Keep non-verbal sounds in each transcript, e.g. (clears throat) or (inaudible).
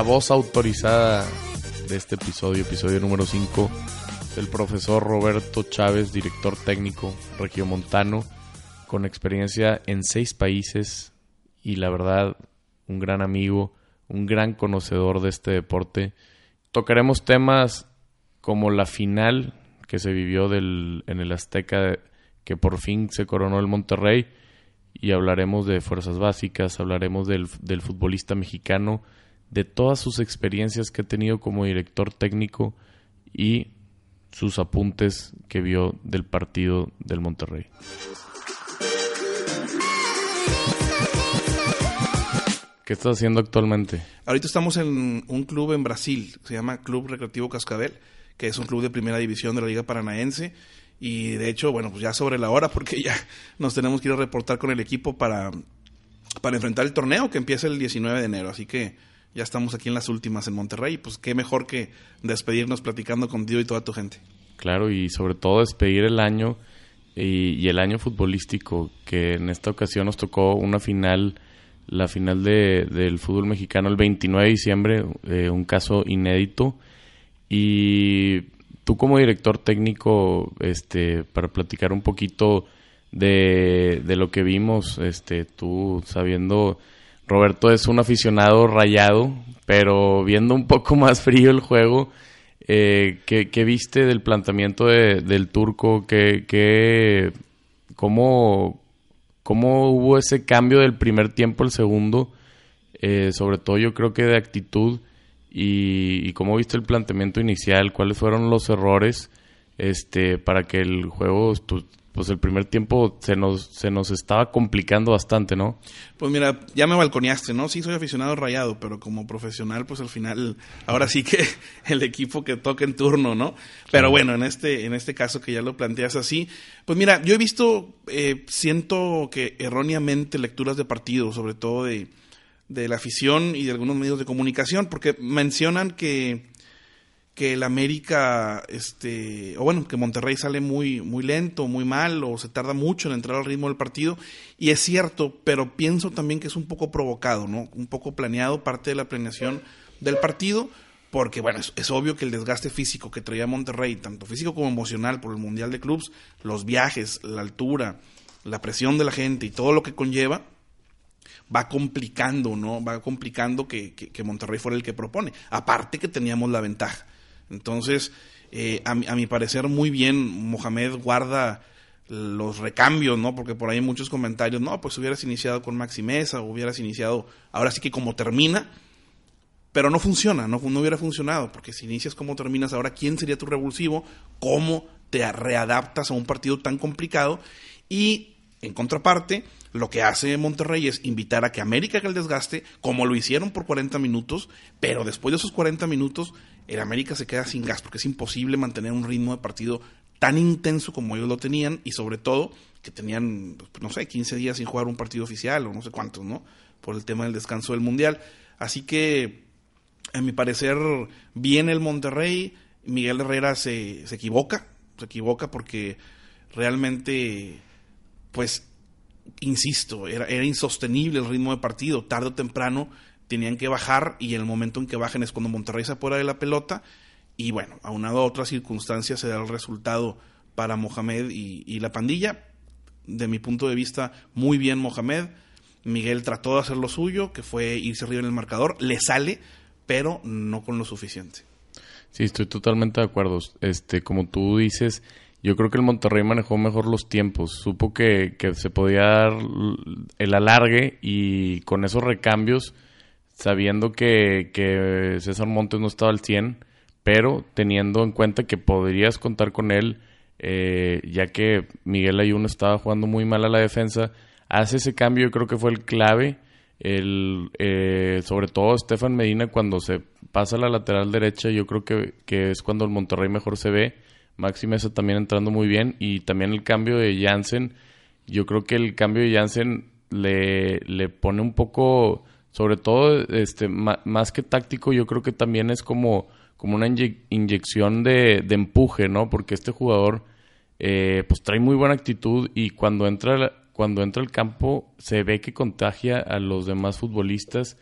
la voz autorizada de este episodio, episodio número 5, del profesor Roberto Chávez, director técnico regiomontano, con experiencia en seis países y la verdad, un gran amigo, un gran conocedor de este deporte. Tocaremos temas como la final que se vivió del, en el Azteca, que por fin se coronó el Monterrey, y hablaremos de fuerzas básicas, hablaremos del, del futbolista mexicano, de todas sus experiencias que ha tenido como director técnico y sus apuntes que vio del partido del Monterrey. ¿Qué estás haciendo actualmente? Ahorita estamos en un club en Brasil, se llama Club Recreativo Cascabel, que es un club de primera división de la Liga Paranaense. Y de hecho, bueno, pues ya sobre la hora, porque ya nos tenemos que ir a reportar con el equipo para, para enfrentar el torneo que empieza el 19 de enero. Así que ya estamos aquí en las últimas en Monterrey. Pues qué mejor que despedirnos platicando contigo y toda tu gente. Claro, y sobre todo despedir el año y, el año futbolístico, que en esta ocasión nos tocó una final, la final de, del fútbol mexicano el 29 de diciembre, eh, un caso inédito. Y tú como director técnico, este, para platicar un poquito de, de lo que vimos, este, tú sabiendo Roberto es un aficionado rayado, pero viendo un poco (laughs) más frío el juego, eh, ¿qué, viste del planteamiento del turco? ¿Qué, cómo, ¿Cómo hubo ese cambio del primer tiempo al segundo? Eh, sobre todo yo creo que de actitud y, y, cómo viste el planteamiento inicial, cuáles fueron los errores este, para que el juego pues el primer tiempo se nos, se nos estaba complicando bastante, ¿no? Pues mira, ya me balconeaste, ¿no? Sí, soy aficionado rayado, pero como profesional, pues al final, ahora sí que (laughs) el equipo que toca en turno, ¿no? Pero bueno, en este, en este caso que ya lo planteas así, pues mira, yo he visto, eh, siento que erróneamente lecturas de partido, sobre todo de, de la afición y de algunos medios de comunicación, porque mencionan que que el América, este, o bueno, que Monterrey sale muy, muy lento, muy mal, o se tarda mucho en entrar al ritmo del partido. Y es cierto, pero pienso también que es un poco provocado, ¿no? Un poco planeado, parte de la planeación del partido, porque bueno, es, obvio que el desgaste físico que traía Monterrey, tanto físico como emocional por el Mundial de Clubs, los viajes, la altura, la presión de la gente y todo lo que conlleva, va complicando, ¿no? Va complicando que, que Monterrey fuera el que propone. Aparte que teníamos la ventaja. Entonces, eh, a, mi parecer, muy bien, Mohamed guarda los recambios, ¿no? Porque por ahí hay muchos comentarios, no, pues hubieras iniciado con Maxi Mesa, hubieras iniciado, ahora sí que como termina, pero no funciona, no, no hubiera funcionado, porque si inicias como terminas, ahora quién sería tu revulsivo, cómo te readaptas a un partido tan complicado y en contraparte, lo que hace Monterrey es invitar a que América haga el desgaste, como lo hicieron por 40 minutos, pero después de esos 40 minutos el América se queda sin gas porque es imposible mantener un ritmo de partido tan intenso como ellos lo tenían y sobre todo que tenían, pues, no sé, 15 días sin jugar un partido oficial o no sé cuántos, ¿no? Por el tema del descanso del Mundial. Así que, a mi parecer, bien el Monterrey, Miguel Herrera se, se equivoca, se equivoca porque realmente, pues, insisto, era, era insostenible el ritmo de partido, tarde o temprano tenían que bajar y el momento en que bajen es cuando Monterrey se apura de la pelota y bueno, aunado a otras circunstancias se da el resultado para Mohamed y, la pandilla. De mi punto de vista, muy bien Mohamed. Miguel trató de hacer lo suyo, que fue irse arriba en el marcador. Le sale, pero no con lo suficiente. Sí, estoy totalmente de acuerdo. Este, como tú dices, yo creo que el Monterrey manejó mejor los tiempos. Supo que se podía dar el alargue y con esos recambios sabiendo que, que César Montes no estaba al 100, pero teniendo en cuenta que podrías contar con él, eh, ya que Miguel Ayuno estaba jugando muy mal a la defensa, hace ese cambio, yo creo que fue el clave. El, eh, sobre todo Estefan Medina cuando se pasa a la lateral derecha, yo creo que, que es cuando el Monterrey mejor se ve. Maxi Mesa también entrando muy bien y también el cambio de Jansen. Yo creo que el cambio de Jansen le, le pone un poco sobre todo, este, más que táctico, yo creo que también es como, como una inyección de, de, empuje, ¿no? Porque este jugador, eh, pues trae muy buena actitud y cuando entra, cuando entra al campo se ve que contagia a los demás futbolistas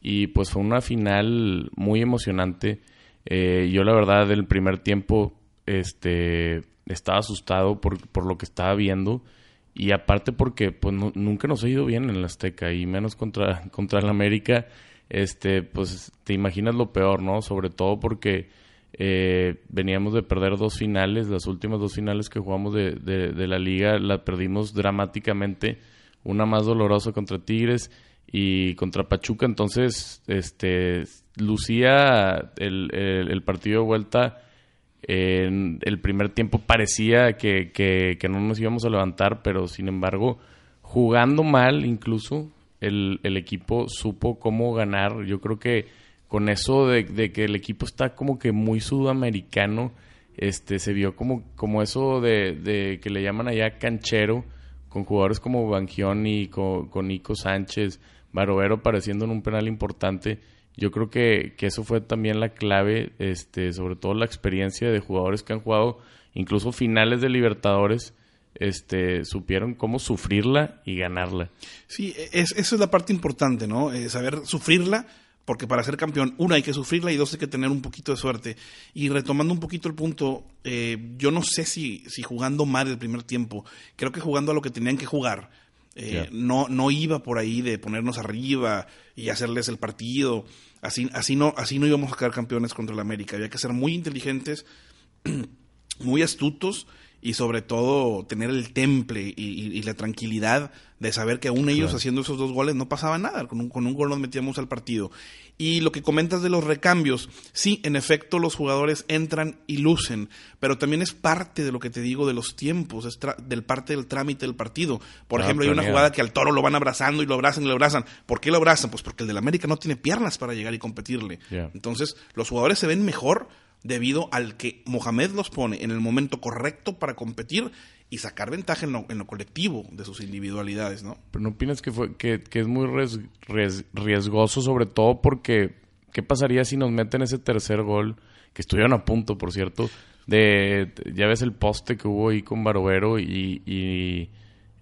y pues fue una final muy emocionante. Eh, yo la verdad del primer tiempo este, estaba asustado por, por lo que estaba viendo y aparte porque pues nunca nos ha ido bien en la Azteca y menos contra, (laughs) contra el América, este, pues te imaginas lo peor, ¿no? Sobre todo porque eh, veníamos de perder dos finales, las últimas dos finales que jugamos de, de, la liga la perdimos dramáticamente, una más dolorosa contra Tigres y contra Pachuca, entonces este lucía el, el, partido de vuelta en el primer tiempo parecía que, que, no nos íbamos a levantar, pero sin embargo, jugando mal incluso, el, el equipo supo cómo ganar. Yo creo que con eso de, que el equipo está como que muy sudamericano, este, se vio como, como eso de, que le llaman allá canchero, con jugadores como Bangioni, con, con Nico Sánchez, Barovero apareciendo en un penal importante. Yo creo que, que, eso fue también la clave, este, sobre todo la experiencia de jugadores que han jugado incluso finales de Libertadores, este, supieron cómo sufrirla y ganarla. Sí, es, esa es la parte importante, ¿no? Eh, saber sufrirla porque para ser campeón, una, hay que sufrirla y dos, hay que tener un poquito de suerte. Y retomando un poquito el punto, eh, yo no sé si, si jugando mal el primer tiempo, creo que jugando a lo que tenían que jugar, eh, no, no iba por ahí de ponernos arriba y hacerles el partido. Así, así, no, así no íbamos a quedar campeones contra el América. Había que ser muy inteligentes, (clears throat) muy astutos y sobre todo tener el temple y, la tranquilidad de saber que aún ellos haciendo esos dos goles no pasaba nada, con un, con un gol nos metíamos al partido. Y lo que comentas de los recambios, sí, en efecto los jugadores entran y lucen, pero también es parte de lo que te digo de los tiempos, es del parte del trámite del partido. Por ejemplo, hay una jugada que al toro lo van abrazando y lo abrazan y lo abrazan. ¿Por qué lo abrazan? Pues porque el del América no tiene piernas para llegar y competirle. Entonces, los jugadores se ven mejor debido al que Mohamed los pone en el momento correcto para competir y sacar ventaja en lo, colectivo de sus individualidades, ¿no? Pero no opinas que, fue, que, es muy riesgoso, sobre todo porque ¿qué pasaría si nos meten ese tercer gol? Que estuvieron a punto, por cierto, de, ya ves el poste que hubo ahí con Barovero y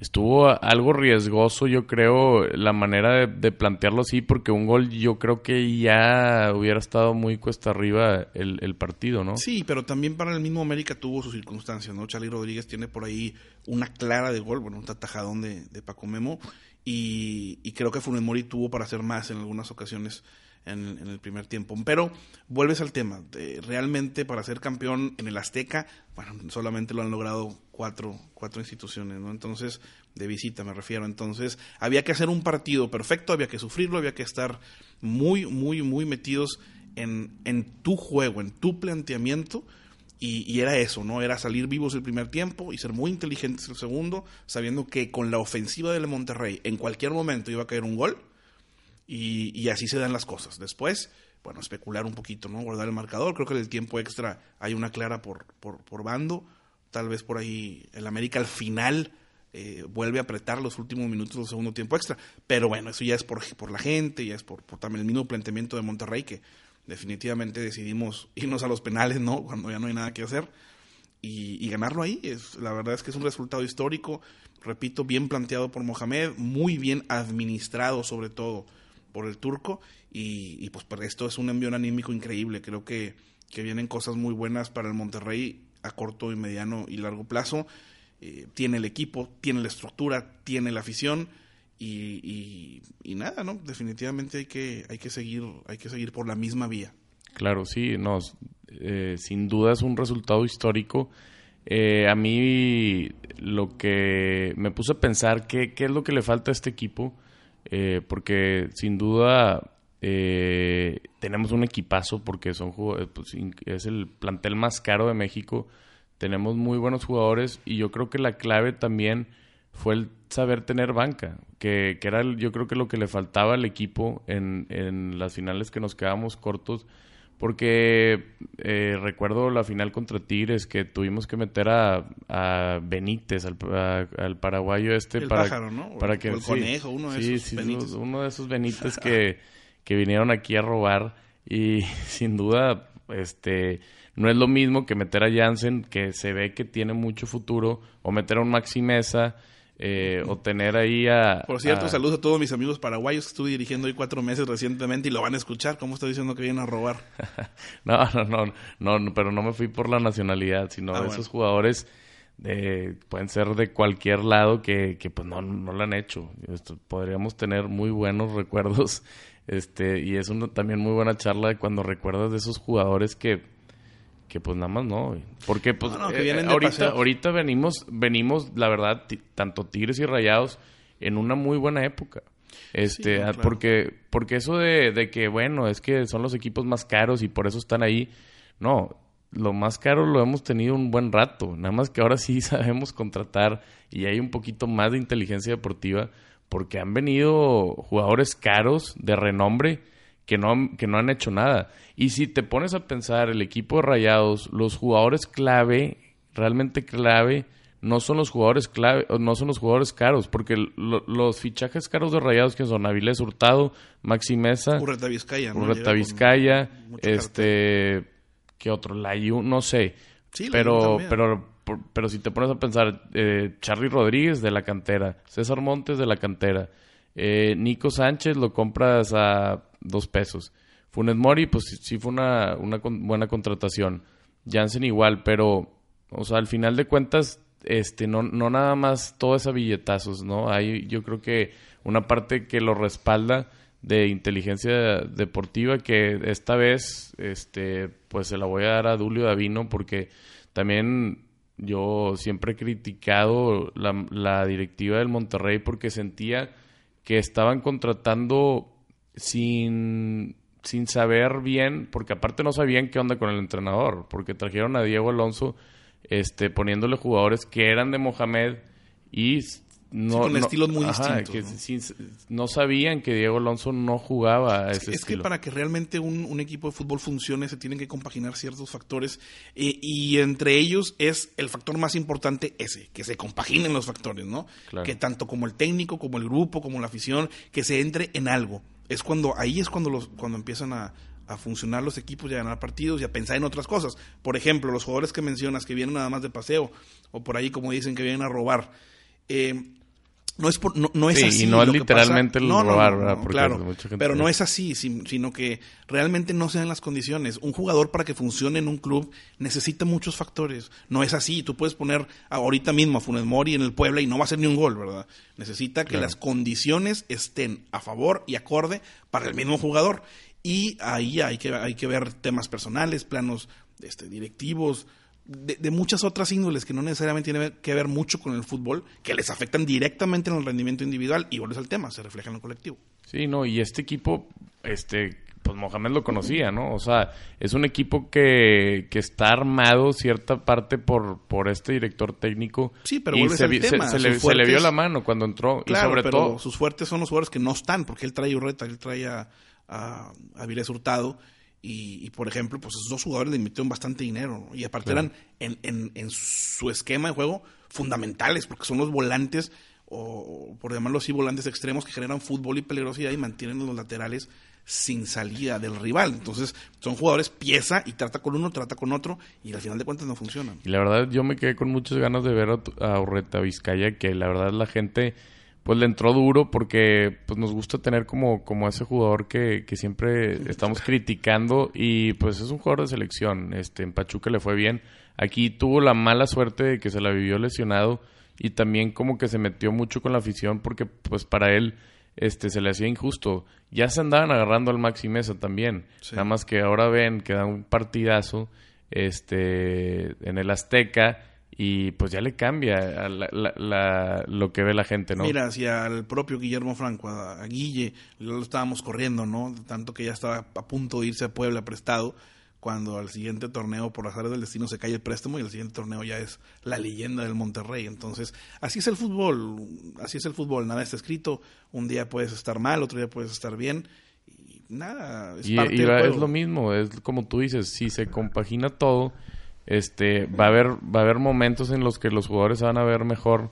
estuvo algo riesgoso, yo creo, la manera de, plantearlo así, porque un gol yo creo que ya hubiera estado muy cuesta arriba el, partido, ¿no? Sí, pero también para el mismo América tuvo sus circunstancias, ¿no? Charlie Rodríguez tiene por ahí una clara de gol, bueno, un tatajadón de, de Paco Memo, y, y creo que Funes Mori tuvo para hacer más en algunas ocasiones en, el primer tiempo. Pero vuelves al tema, realmente para ser campeón en el Azteca, bueno, solamente lo han logrado cuatro, cuatro instituciones, ¿no? Entonces, de visita me refiero. Entonces, había que hacer un partido perfecto, había que sufrirlo, había que estar muy, muy, muy metidos en, en tu juego, en tu planteamiento. Y, y, era eso, ¿no? Era salir vivos el primer tiempo y ser muy inteligentes el segundo, sabiendo que con la ofensiva del Monterrey en cualquier momento iba a caer un gol y, así se dan las cosas. Después, bueno, especular un poquito, ¿no? Guardar el marcador. Creo que en el tiempo extra hay una clara por, por, bando. Tal vez por ahí el América al final eh, vuelve a apretar los últimos minutos del segundo tiempo extra. Pero bueno, eso ya es por, por la gente, ya es por, también el mismo planteamiento de Monterrey que definitivamente decidimos irnos a los penales, ¿no? Cuando ya no hay nada que hacer. Y, y, ganarlo ahí. Es, la verdad es que es un resultado histórico, repito, bien planteado por Mohamed, muy bien administrado sobre todo por el turco y, pues por esto es un envío anímico increíble. Creo que, que, vienen cosas muy buenas para el Monterrey a corto y mediano y largo plazo. Eh, tiene el equipo, tiene la estructura, tiene la afición y, y, nada, ¿no? Definitivamente hay que, hay que seguir, hay que seguir por la misma vía. Claro, sí, no, eh, sin duda es un resultado histórico. Eh, a mí lo que me puse a pensar, ¿qué, ¿qué es lo que le falta a este equipo? Eh, porque sin duda eh, tenemos un equipazo porque son eh, pues, es el plantel más caro de México. Tenemos muy buenos jugadores y yo creo que la clave también fue el saber tener banca, que, que era yo creo que lo que le faltaba al equipo en, en las finales que nos quedamos cortos porque eh, recuerdo la final contra Tigres que tuvimos que meter a, a Benítez, al, al paraguayo este, el para, pájaro, ¿no? para que el conejo, uno de esos Benítez. uno de esos Benítez que, (laughs) que vinieron aquí a robar y (laughs) sin duda, este, no es lo mismo que meter a Jansen, que se ve que tiene mucho futuro, o meter a un Maxi Mesa, eh, o tener ahí a... Por cierto, a- saludos a todos mis amigos paraguayos que estuve dirigiendo hoy cuatro meses recientemente y lo van a escuchar. ¿Cómo está diciendo que vienen a robar? (laughs) No, no, no, no, pero no me fui por la nacionalidad, sino Ah, bueno. esos jugadores de, pueden ser de cualquier lado que, que pues no, no lo han hecho. Esto, podríamos tener muy buenos recuerdos (laughs) este y es una, también muy buena charla de cuando recuerdas de esos jugadores que, que pues nada más no. güey. Porque pues No, no, que eh, ahorita, paseo. ahorita venimos, venimos, la verdad, tanto Tigres y Rayados en una muy buena época. Este, Sí, ah, claro. porque, porque eso de, de que, bueno, es que son los equipos más caros y por eso están ahí. No, lo más caro lo hemos tenido un buen rato. Nada más que ahora sí (laughs) sabemos contratar y hay un poquito más de inteligencia deportiva porque han venido jugadores caros de renombre que no, han- que no han hecho nada. Y si te pones a pensar, el equipo de Rayados, los jugadores clave, realmente clave, no son los jugadores clave, no son los jugadores caros, porque lo- los fichajes caros de Rayados que son Avilés Hurtado, Maxi Mesa, Urreta Vizcaya. ¿no? Urreta Vizcaya, este, ¿qué otro? Layu, no sé. Sí, pero, pero, por- pero si te pones a pensar, eh, Charlie Rodríguez de la cantera, César Montes de la cantera, eh, Nico Sánchez lo compras a dos pesos. Funes Mori, pues sí, fue una, buena contratación. Jansen igual, pero, o sea, al final de cuentas, este, no, no nada más todo es a billetazos, ¿no? Hay, yo creo que una parte que lo respalda de inteligencia deportiva que esta vez, este, pues se la voy a dar a Dulio Davino porque también yo siempre he criticado la directiva del Monterrey porque sentía que estaban contratando sin, sin saber bien, porque aparte no sabían qué onda con el entrenador, porque trajeron a Diego Alonso este, poniéndole jugadores que eran de Mohamed y no, con no- estilos muy ajá, distintos, que ¿no? sabían que Diego Alonso no jugaba a ese Es que para que realmente un, un equipo de fútbol funcione se tienen que compaginar ciertos factores eh, y entre ellos es el factor más importante ese, que se compaginen los factores, ¿no? Claro. Que tanto como el técnico, como el grupo, como la afición, que se entre en algo. Es cuando, ahí es cuando los, cuando empiezan a, a funcionar los equipos y a ganar partidos y a pensar en otras cosas. Por ejemplo, los jugadores que mencionas que vienen nada más de paseo, o por ahí como dicen que vienen a robar. Eh, no es, por, no, no es Sí, así. y no es literalmente el No, robar, claro, mucha gente- pero no es así, sin- sino que realmente no se dan las condiciones. Un jugador para que funcione en un club necesita muchos factores. No es así. Tú puedes poner ahorita mismo a Funes Mori en el Puebla y no va a hacer ni un gol, ¿verdad? Necesita que Claro. las condiciones estén a favor y acorde para el mismo jugador. Y ahí hay que, hay que ver temas personales, planos este, directivos, de, de muchas otras índoles que no necesariamente tienen que ver mucho con el fútbol, que les afectan directamente en el rendimiento individual y vuelves al tema, se refleja en lo colectivo. Sí, no, y este equipo, este, pues Mohamed lo conocía, ¿no? O sea, es un equipo que, que está armado cierta parte por, por este director técnico. Sí, pero y se, al vi- se- tema, se le, se le vio la mano cuando entró. Claro, y sobre pero todo, sus fuertes son los jugadores que no están, porque él trae a Urreta, él trae a, a, a Hurtado, y, y, por ejemplo, pues esos dos jugadores le invirtieron bastante dinero, ¿no? y aparte Claro. eran en, en, en su esquema de juego fundamentales, porque son los volantes, o por llamarlo así, volantes extremos que generan fútbol y peligrosidad y mantienen los laterales sin salida del rival. Entonces, son jugadores pieza y trata con uno, trata con otro, y al final de cuentas no funcionan. y la verdad yo me quedé con muchas ganas de ver a, a Urreta Vizcaya, que la verdad la gente pues le entró duro porque pues nos gusta tener como, como ese jugador que, que siempre estamos criticando y pues es un jugador de selección. Este, en Pachuca le fue bien. Aquí tuvo la mala suerte de que se la vivió lesionado y también como que se metió mucho con la afición porque pues para él este se le hacía injusto. Ya se andaban agarrando al Maxi Mesa también. Sí. Nada más que ahora ven que da un partidazo este en el Azteca y pues ya le cambia a la- la- la- lo que ve la gente, ¿no? Mira, hacia el propio Guillermo Franco, a, a Guille, lo estábamos corriendo, ¿no? Tanto que ya estaba a punto de irse a Puebla prestado, cuando al siguiente torneo, por azar del destino, se cae el préstamo y el siguiente torneo ya es la leyenda del Monterrey. Entonces, así es el fútbol, así es el fútbol, nada está escrito, un día puedes estar mal, otro día puedes estar bien, y nada, es Y, parte y del es lo mismo, es como tú dices, si se compagina todo, este, va a haber, va a haber momentos en los que los jugadores van a ver mejor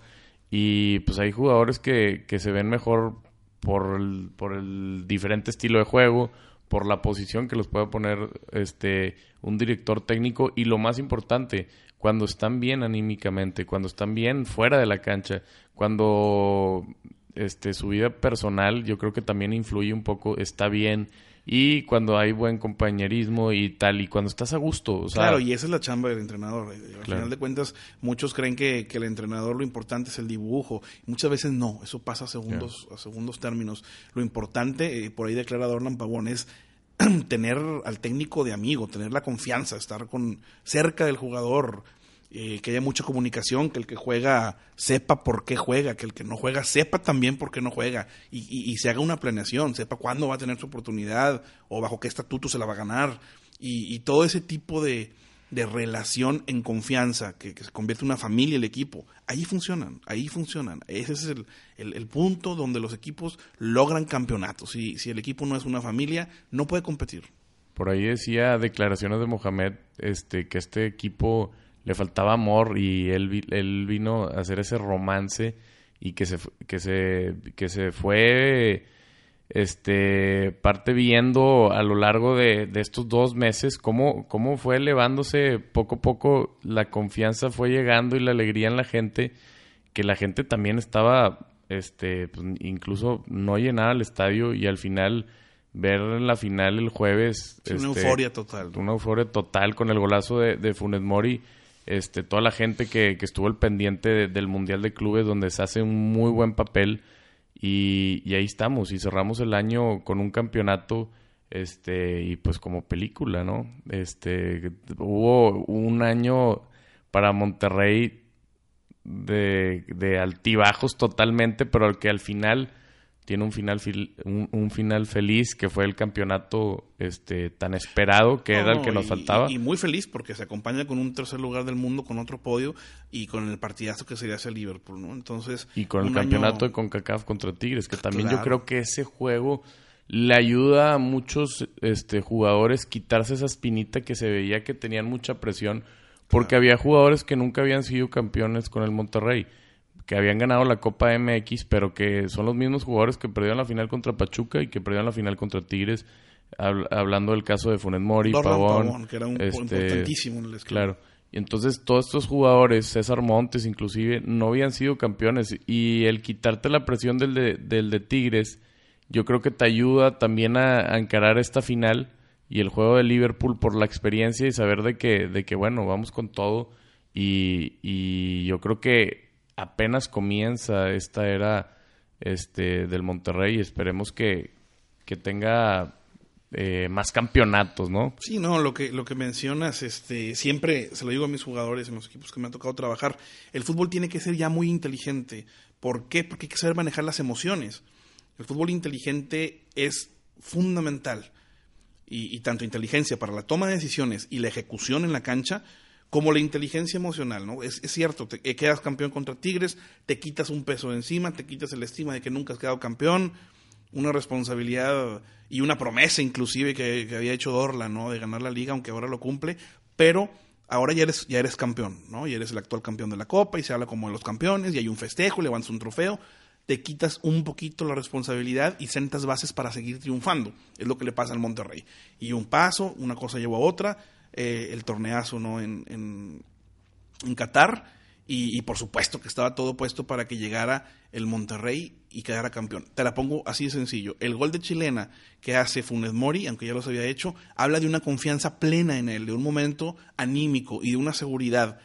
y pues hay jugadores que, que se ven mejor por el, por el diferente estilo de juego, por la posición que los pueda poner este un director técnico y lo más importante, cuando están bien anímicamente, cuando están bien fuera de la cancha, cuando este su vida personal yo creo que también influye un poco, está bien y cuando hay buen compañerismo y tal, y cuando estás a gusto. claro, y esa es la chamba del entrenador. Al final de cuentas, muchos creen que, que, el entrenador lo importante es el dibujo. Muchas veces no, eso pasa a segundos, a segundos términos. Lo importante, eh, por ahí declara Dorlan Pavón, es (clears throat) tener al técnico de amigo, tener la confianza, estar con cerca del jugador, eh, que haya mucha comunicación, que el que juega sepa por qué juega, que el que no juega sepa también por qué no juega y, se haga una planeación, sepa cuándo va a tener su oportunidad o bajo qué estatuto se la va a ganar y, todo ese tipo de, relación en confianza, que, se convierte en una familia el equipo, ahí funcionan, ahí funcionan. Ese es el, punto donde los equipos logran campeonatos. Si, si el equipo no es una familia, no puede competir. Por ahí decía declaraciones de Mohamed este, que este equipo le faltaba amor y él, él vino a hacer ese romance y que se, que se, que se fue este parte viendo a lo largo de, estos dos meses cómo, cómo fue elevándose poco a poco la confianza fue llegando y la alegría en la gente que la gente también estaba este pues, incluso no llenaba el estadio y al final ver en la final el jueves una este, euforia total. una euforia total con el golazo de, de Funes Mori este, toda la gente que, estuvo al pendiente del Mundial de Clubes, donde se hace un muy buen papel. Y, ahí estamos, y cerramos el año con un campeonato, este, y pues como película, ¿no? Este, hubo un año para Monterrey de, de altibajos totalmente, pero que al final tiene un final un, final feliz que fue el campeonato este tan esperado que era el que nos faltaba. y, muy feliz porque se acompaña con un tercer lugar del mundo con otro podio y con el partidazo que sería hace Liverpool no entonces y con el campeonato de Concacaf contra Tigres que también yo creo que ese juego le ayuda a muchos este jugadores quitarse esa espinita que se veía que tenían mucha presión porque había jugadores que nunca habían sido campeones con el Monterrey que habían ganado la Copa MX, pero que son los mismos jugadores que perdieron la final contra Pachuca y que perdieron la final contra Tigres. hablando del caso de Funes Mori, Pavón, que era un este, importantísimo en el Claro. Y entonces todos estos jugadores, César Montes inclusive, no habían sido campeones. Y el quitarte la presión del de, del de Tigres, yo creo que te ayuda también a, encarar esta final y el juego de Liverpool por la experiencia y saber de que, de que bueno, vamos con todo. Y, y yo creo que apenas comienza esta era este, del Monterrey. Esperemos que, que tenga eh, más campeonatos, ¿no? Sí, no, lo que, lo que mencionas, este, siempre se lo digo a mis jugadores en los equipos que me ha tocado trabajar, el fútbol tiene que ser ya muy inteligente. ¿Por qué? Porque hay que saber manejar las emociones. El fútbol inteligente es fundamental. Y, y tanto inteligencia para la toma de decisiones y la ejecución en la cancha, como la inteligencia emocional, ¿no? Es, cierto, te eh, quedas campeón contra Tigres, te quitas un peso de encima, te quitas el estima de que nunca has quedado campeón, una responsabilidad y una promesa inclusive que, había hecho Dorla, ¿no? De ganar la liga, aunque ahora lo cumple, pero ahora ya eres, ya eres campeón, ¿no? Y eres el actual campeón de la Copa y se habla como de los campeones y hay un festejo, levantas un trofeo, te quitas un poquito la responsabilidad y sentas bases para seguir triunfando. Es lo que le pasa al Monterrey. Y un paso, una cosa lleva a otra, eh, el torneazo ¿no? en, en, Qatar. Y, por supuesto que estaba todo puesto para que llegara el Monterrey y quedara campeón. Te la pongo así de sencillo. El gol de chilena que hace Funes Mori, aunque ya los había hecho, habla de una confianza plena en él, de un momento anímico y de una seguridad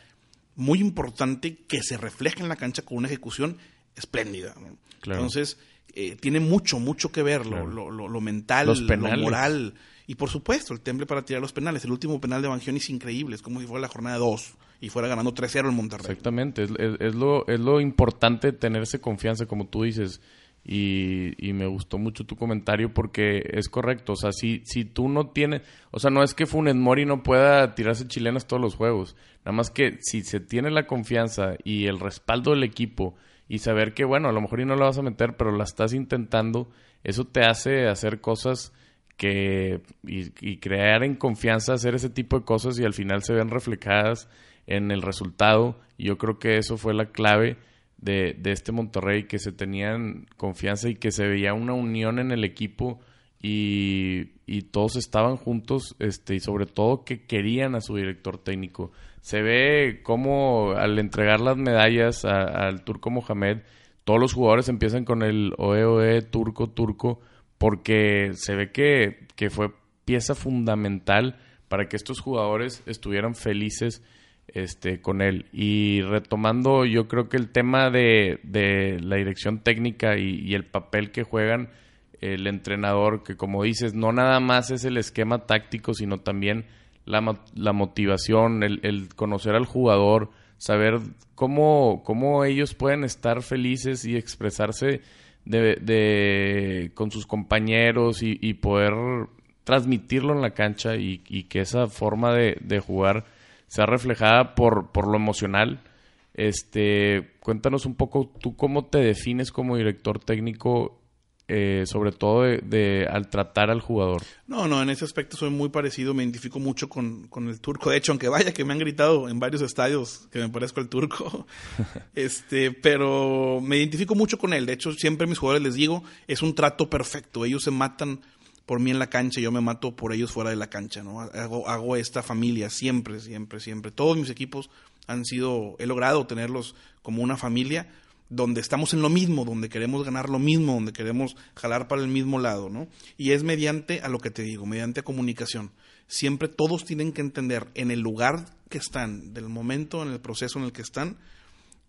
muy importante que se refleja en la cancha con una ejecución espléndida. Entonces, eh, tiene mucho, mucho que ver lo, lo, lo, mental, lo moral. Y por supuesto, el temple para tirar los penales. El último penal de Bangioni es increíble. Es como si fuera la jornada 2 y fuera ganando 3-0 en Monterrey. Exactamente. Es, lo, es lo importante confianza, como tú dices. Y, y, me gustó mucho tu comentario porque es correcto. O sea, si, si tú no tienes. O sea, no es que Funes Mori no pueda tirarse chilenas todos los juegos. Nada más que si se tiene la confianza y el respaldo del equipo y saber que, bueno, a lo mejor y no la vas a meter, pero la estás intentando, eso te hace hacer cosas que y, crear en confianza, hacer ese tipo de cosas y al final se ven reflejadas en el resultado. Yo creo que eso fue la clave de, de este Monterrey, que se tenían confianza y que se veía una unión en el equipo y, y todos estaban juntos este, y sobre todo que querían a su director técnico. Se ve como al entregar las medallas al turco Mohamed, todos los jugadores empiezan con el OEOE turco turco porque se ve que, que fue pieza fundamental para que estos jugadores estuvieran felices este, con él. Y retomando, yo creo que el tema de, de la dirección técnica y, el papel que juegan el entrenador, que como dices, no nada más es el esquema táctico, sino también la, la motivación, el, el, conocer al jugador, saber cómo, cómo ellos pueden estar felices y expresarse de, de con sus compañeros y, y, poder transmitirlo en la cancha y, y que esa forma de, de jugar sea reflejada por, por lo emocional. Este, cuéntanos un poco tú cómo te defines como director técnico, eh, sobre todo de, al tratar al jugador. No, no, en ese aspecto soy muy parecido, me identifico mucho con, con, el turco. De hecho, aunque vaya que me han gritado en varios estadios que me parezco al turco, (laughs) este, pero me identifico mucho con él. De hecho, siempre a mis jugadores les digo, es un trato perfecto. Ellos se matan por mí en la cancha, yo me mato por ellos fuera de la cancha, ¿no? Hago, hago esta familia siempre, siempre, siempre. Todos mis equipos han sido, he logrado tenerlos como una familia donde estamos en lo mismo, donde queremos ganar lo mismo, donde queremos jalar para el mismo lado, ¿no? Y es mediante a lo que te digo, mediante comunicación. Siempre todos tienen que entender en el lugar que están, del momento, en el proceso en el que están,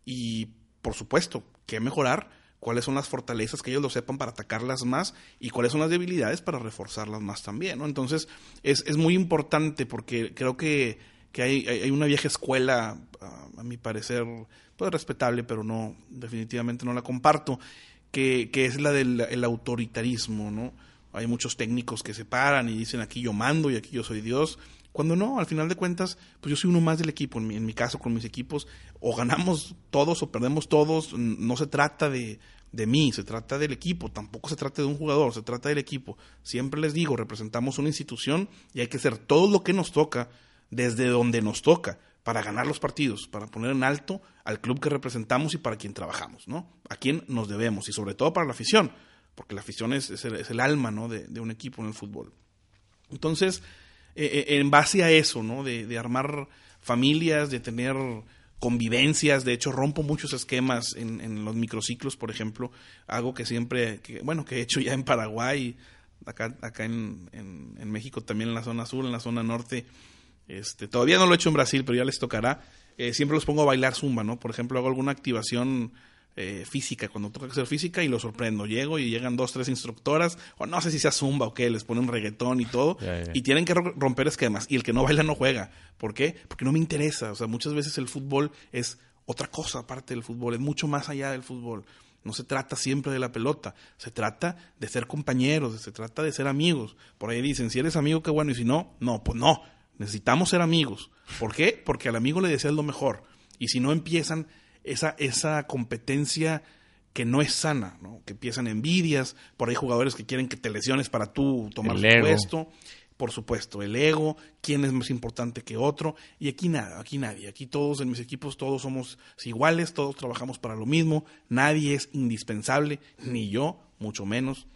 y por supuesto, que mejorar, cuáles son las fortalezas que ellos lo sepan para atacarlas más y cuáles son las debilidades para reforzarlas más también, ¿no? Entonces, es, es muy importante porque creo que, que hay, hay, una vieja escuela, a, mi parecer, pues respetable, pero no, definitivamente no la comparto, que, que es la del el autoritarismo, ¿no? Hay muchos técnicos que se paran y dicen aquí yo mando y aquí yo soy Dios, cuando no, al final de cuentas, pues yo soy uno más del equipo, en mi, en mi caso con mis equipos, o ganamos todos o perdemos todos, no se trata de, de mí, se trata del equipo, tampoco se trata de un jugador, se trata del equipo. Siempre les digo, representamos una institución y hay que hacer todo lo que nos toca desde donde nos toca para ganar los partidos, para poner en alto al club que representamos y para quien trabajamos, ¿no? A quien nos debemos y sobre todo para la afición, porque la afición es, es, el, alma, ¿no? De, de un equipo en el fútbol. Entonces, eh, eh, en base a eso, ¿no? De, armar familias, de tener convivencias, de hecho rompo muchos esquemas en, los microciclos, por ejemplo, algo que siempre, bueno, que he hecho ya en Paraguay, acá, acá en, en, México también en la zona sur, en la zona norte, este, todavía no lo he hecho en Brasil, pero ya les tocará, eh, siempre los pongo a bailar zumba, ¿no? Por ejemplo, hago alguna activación eh, física, cuando toca hacer física y lo sorprendo. Llego y llegan dos, tres instructoras, o no sé si sea zumba o qué, les ponen reggaetón y todo, y tienen que romper esquemas. Y el que no baila no juega. ¿Por qué? Porque no me interesa. O sea, muchas veces el fútbol es otra cosa aparte del fútbol, es mucho más allá del fútbol. No se trata siempre de la pelota, se trata de ser compañeros, se trata de ser amigos. Por ahí dicen, si eres amigo, qué bueno, y si no, no, pues no, necesitamos ser amigos. ¿Por qué? Porque al amigo le deseas lo mejor. Y si no empiezan esa, esa competencia que no es sana, ¿no? que empiezan envidias, por ahí jugadores que quieren que te lesiones para tú tomar el su puesto, por supuesto, el ego, quién es más importante que otro, y aquí nada, aquí nadie, aquí todos en mis equipos todos somos iguales, todos trabajamos para lo mismo, nadie es indispensable, ni yo, mucho menos.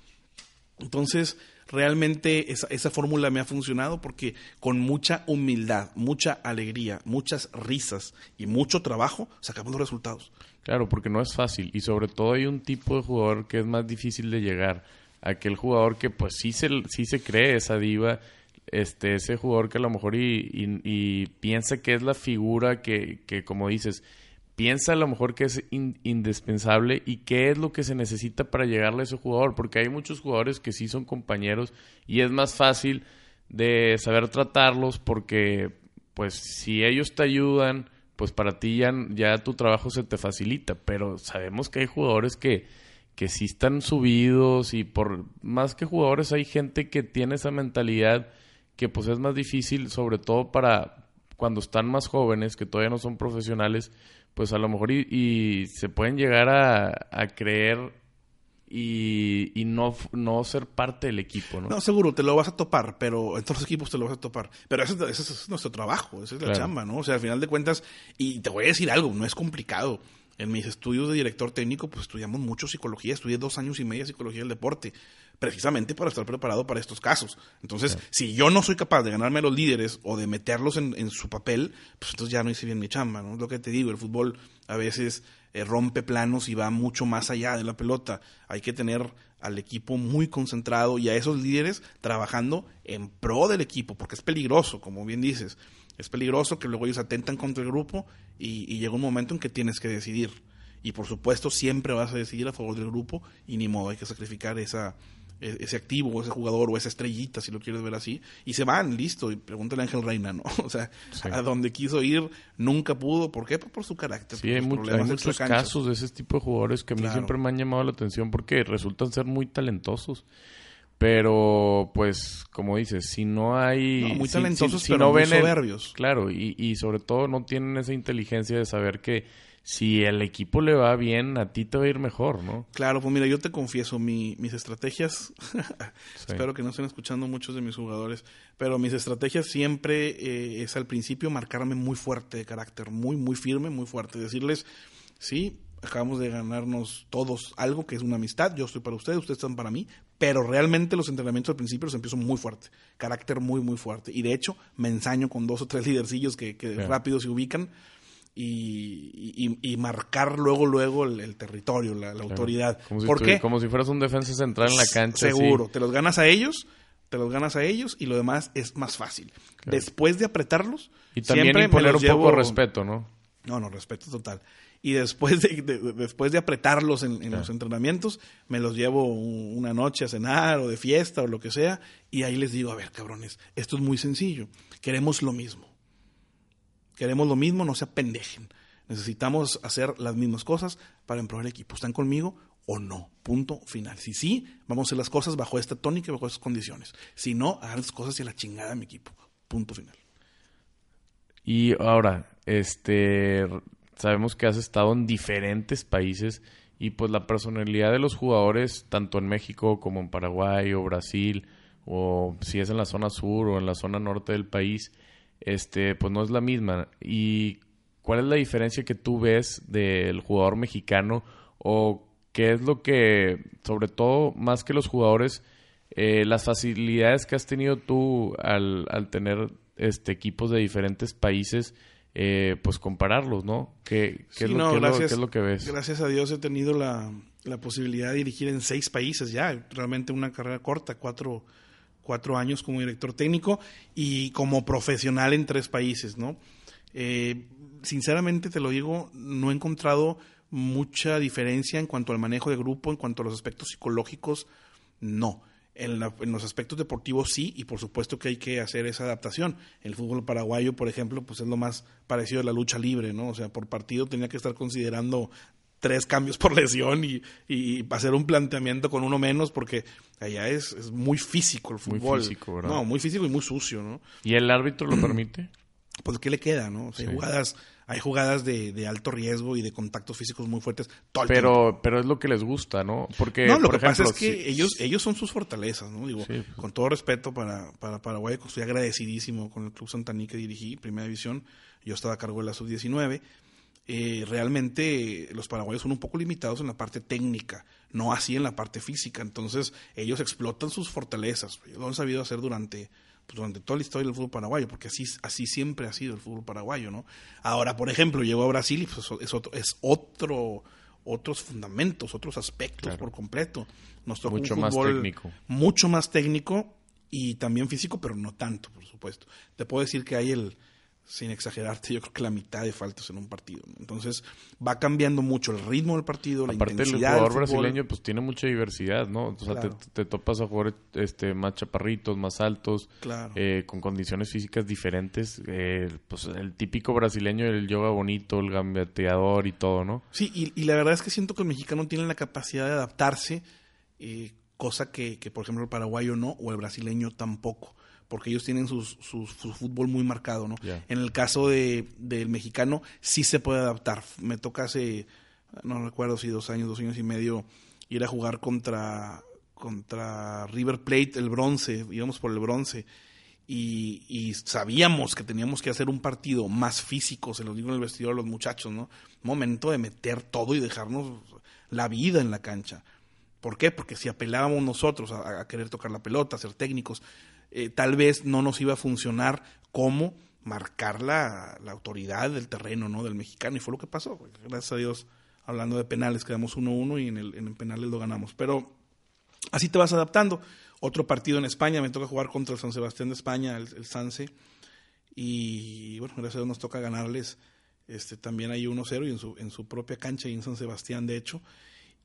Entonces, realmente esa, esa fórmula me ha funcionado porque con mucha humildad, mucha alegría, muchas risas y mucho trabajo sacamos resultados. Claro, porque no es fácil y sobre todo hay un tipo de jugador que es más difícil de llegar. Aquel jugador que pues sí se, sí se cree esa diva, este, ese jugador que a lo mejor y, y piensa que es la figura que, que como dices, piensa a lo mejor que es indispensable y qué es lo que se necesita para llegarle a ese jugador, porque hay muchos jugadores que sí son compañeros y es más fácil de saber tratarlos porque pues si ellos te ayudan, pues para ti ya, ya tu trabajo se te facilita, pero sabemos que hay jugadores que, que sí están subidos y por más que jugadores hay gente que tiene esa mentalidad que pues es más difícil, sobre todo para cuando están más jóvenes, que todavía no son profesionales, pues a lo mejor y, se pueden llegar a, creer y, y, no, no ser parte del equipo, ¿no? No, seguro, te lo vas a topar, pero en todos los equipos te lo vas a topar. Pero ese, es nuestro trabajo, esa es la chamba, ¿no? O sea, al final de cuentas, y te voy a decir algo, no es complicado. En mis estudios de director técnico, pues estudiamos mucho psicología, estudié dos años y medio de psicología del deporte, precisamente para estar preparado para estos casos. Entonces, si yo no soy capaz de ganarme a los líderes o de meterlos en, en, su papel, pues entonces ya no hice bien mi chamba, ¿no? Es lo que te digo, el fútbol a veces eh, rompe planos y va mucho más allá de la pelota. Hay que tener al equipo muy concentrado y a esos líderes trabajando en pro del equipo, porque es peligroso, como bien dices. Es peligroso que luego ellos atentan contra el grupo y, y llega un momento en que tienes que decidir. Y por supuesto siempre vas a decidir a favor del grupo y ni modo hay que sacrificar esa, e, ese activo o ese jugador o esa estrellita, si lo quieres ver así, y se van, listo, y pregúntale a Ángel Reina, ¿no? (laughs) O sea, sí. a donde quiso ir nunca pudo, ¿por qué? Pues por su carácter. Sí, hay, mucho, hay muchos casos de ese tipo de jugadores que a mí claro. siempre me han llamado la atención porque resultan ser muy talentosos. Pero, pues, como dices, si no hay... No, muy talentosos, si, si, pero no muy ven soberbios. El, claro, y, y sobre todo no tienen esa inteligencia de saber que si el equipo le va bien, a ti te va a ir mejor, ¿no? Claro, pues mira, yo te confieso, mi, mis estrategias, (laughs) sí. espero que no estén escuchando muchos de mis jugadores, pero mis estrategias siempre eh, es al principio marcarme muy fuerte de carácter, muy, muy firme, muy fuerte, decirles, sí, acabamos de ganarnos todos algo que es una amistad, yo estoy para ustedes, ustedes están para mí, pero realmente los entrenamientos al principio los empiezo muy fuerte, carácter muy, muy fuerte, y de hecho me ensaño con dos o tres (laughs) lidercillos que, que rápido se ubican, y, y, y, marcar luego luego el, el territorio, la, la claro. autoridad. Como si ¿Por tú, qué? Como si fueras un defensa central en la cancha. Seguro, te los ganas a ellos, te los ganas a ellos y lo demás es más fácil. Claro. Después de apretarlos, y también imponer un llevo... poco respeto, ¿no? No, no, respeto total. Y después de, de, de después de apretarlos en, en claro. los entrenamientos, me los llevo una noche a cenar o de fiesta o lo que sea, y ahí les digo, a ver, cabrones, esto es muy sencillo. Queremos lo mismo Queremos lo mismo, no se apendejen. Necesitamos hacer las mismas cosas para emprobar el equipo. ¿Están conmigo o no? Punto final. Si sí, vamos a hacer las cosas bajo esta tónica y bajo estas condiciones. Si no, hagan las cosas y a la chingada de mi equipo. Punto final. Y ahora, este, sabemos que has estado en diferentes países y pues la personalidad de los jugadores, tanto en México como en Paraguay o Brasil, o si es en la zona sur o en la zona norte del país, este, pues no es la misma. ¿Y cuál es la diferencia que tú ves del jugador mexicano o qué es lo que, sobre todo, más que los jugadores, eh, las facilidades que has tenido tú al, al tener este, equipos de diferentes países, eh, pues compararlos, ¿no? ¿Qué, qué, sí, es, lo, no, qué, gracias, es lo, qué, es lo, que ves? Gracias a Dios he tenido la, la posibilidad de dirigir en seis países ya, realmente una carrera corta, cuatro cuatro años como director técnico y como profesional en tres países, ¿no? Eh, sinceramente te lo digo, no he encontrado mucha diferencia en cuanto al manejo de grupo, en cuanto a los aspectos psicológicos, no. En, la, en, los aspectos deportivos sí, y por supuesto que hay que hacer esa adaptación. El fútbol paraguayo, por ejemplo, pues es lo más parecido a la lucha libre, ¿no? O sea, por partido tenía que estar considerando tres cambios por lesión y, y, hacer un planteamiento con uno menos porque allá es, es muy físico el fútbol. Muy físico, ¿verdad? No, muy físico y muy sucio, ¿no? ¿Y el árbitro lo permite? Pues ¿qué le queda, no? O sea, sí. jugadas, hay jugadas de, de, alto riesgo y de contactos físicos muy fuertes todo el pero, tiempo. Pero es lo que les gusta, ¿no? Porque, no, lo por que ejemplo, pasa es que si, ellos, ellos son sus fortalezas, ¿no? Digo, sí. con todo respeto para, para Paraguay, estoy agradecidísimo con el Club Santaní que dirigí, Primera División. Yo estaba a cargo de la Sub-19 eh, realmente los paraguayos son un poco limitados en la parte técnica, no así en la parte física. Entonces ellos explotan sus fortalezas. Ellos lo han sabido hacer durante, pues, durante toda la historia del fútbol paraguayo, porque así, así siempre ha sido el fútbol paraguayo. ¿no? Ahora, por ejemplo, llegó a Brasil y pues, es otro, es otro otros fundamentos, otros aspectos claro. por completo. Nos tocó mucho un más técnico. Mucho más técnico y también físico, pero no tanto, por supuesto. Te puedo decir que hay el sin exagerarte, yo creo que la mitad de faltas en un partido. Entonces va cambiando mucho el ritmo del partido, la Aparte intensidad el jugador brasileño pues tiene mucha diversidad, ¿no? O sea, claro. te, te, topas a jugadores este, más chaparritos, más altos, claro. eh, con condiciones físicas diferentes. Eh, pues el típico brasileño, el yoga bonito, el gambeteador y todo, ¿no? Sí, y, y, la verdad es que siento que el mexicano tiene la capacidad de adaptarse, eh, cosa que, que, por ejemplo, el paraguayo no, o el brasileño tampoco porque ellos tienen sus, su, su fútbol muy marcado, ¿no? Yeah. En el caso de, del mexicano, sí se puede adaptar. Me toca hace, no recuerdo si dos años, dos años y medio, ir a jugar contra, contra River Plate, el bronce, íbamos por el bronce, y, sabíamos que teníamos que hacer un partido más físico, se lo digo en el vestidor a los muchachos, ¿no? Momento de meter todo y dejarnos la vida en la cancha. ¿Por qué? Porque si apelábamos nosotros a, querer tocar la pelota, a ser técnicos, eh, tal vez no nos iba a funcionar como marcar la, autoridad del terreno, ¿no? Del mexicano. Y fue lo que pasó. Gracias a Dios, hablando de penales, quedamos 1-1 y en el, en el penales lo ganamos. Pero así te vas adaptando. Otro partido en España, me toca jugar contra el San Sebastián de España, el, Sanse. Y bueno, gracias a Dios nos toca ganarles este, también ahí 1-0 y en su, en su propia cancha y en San Sebastián, de hecho.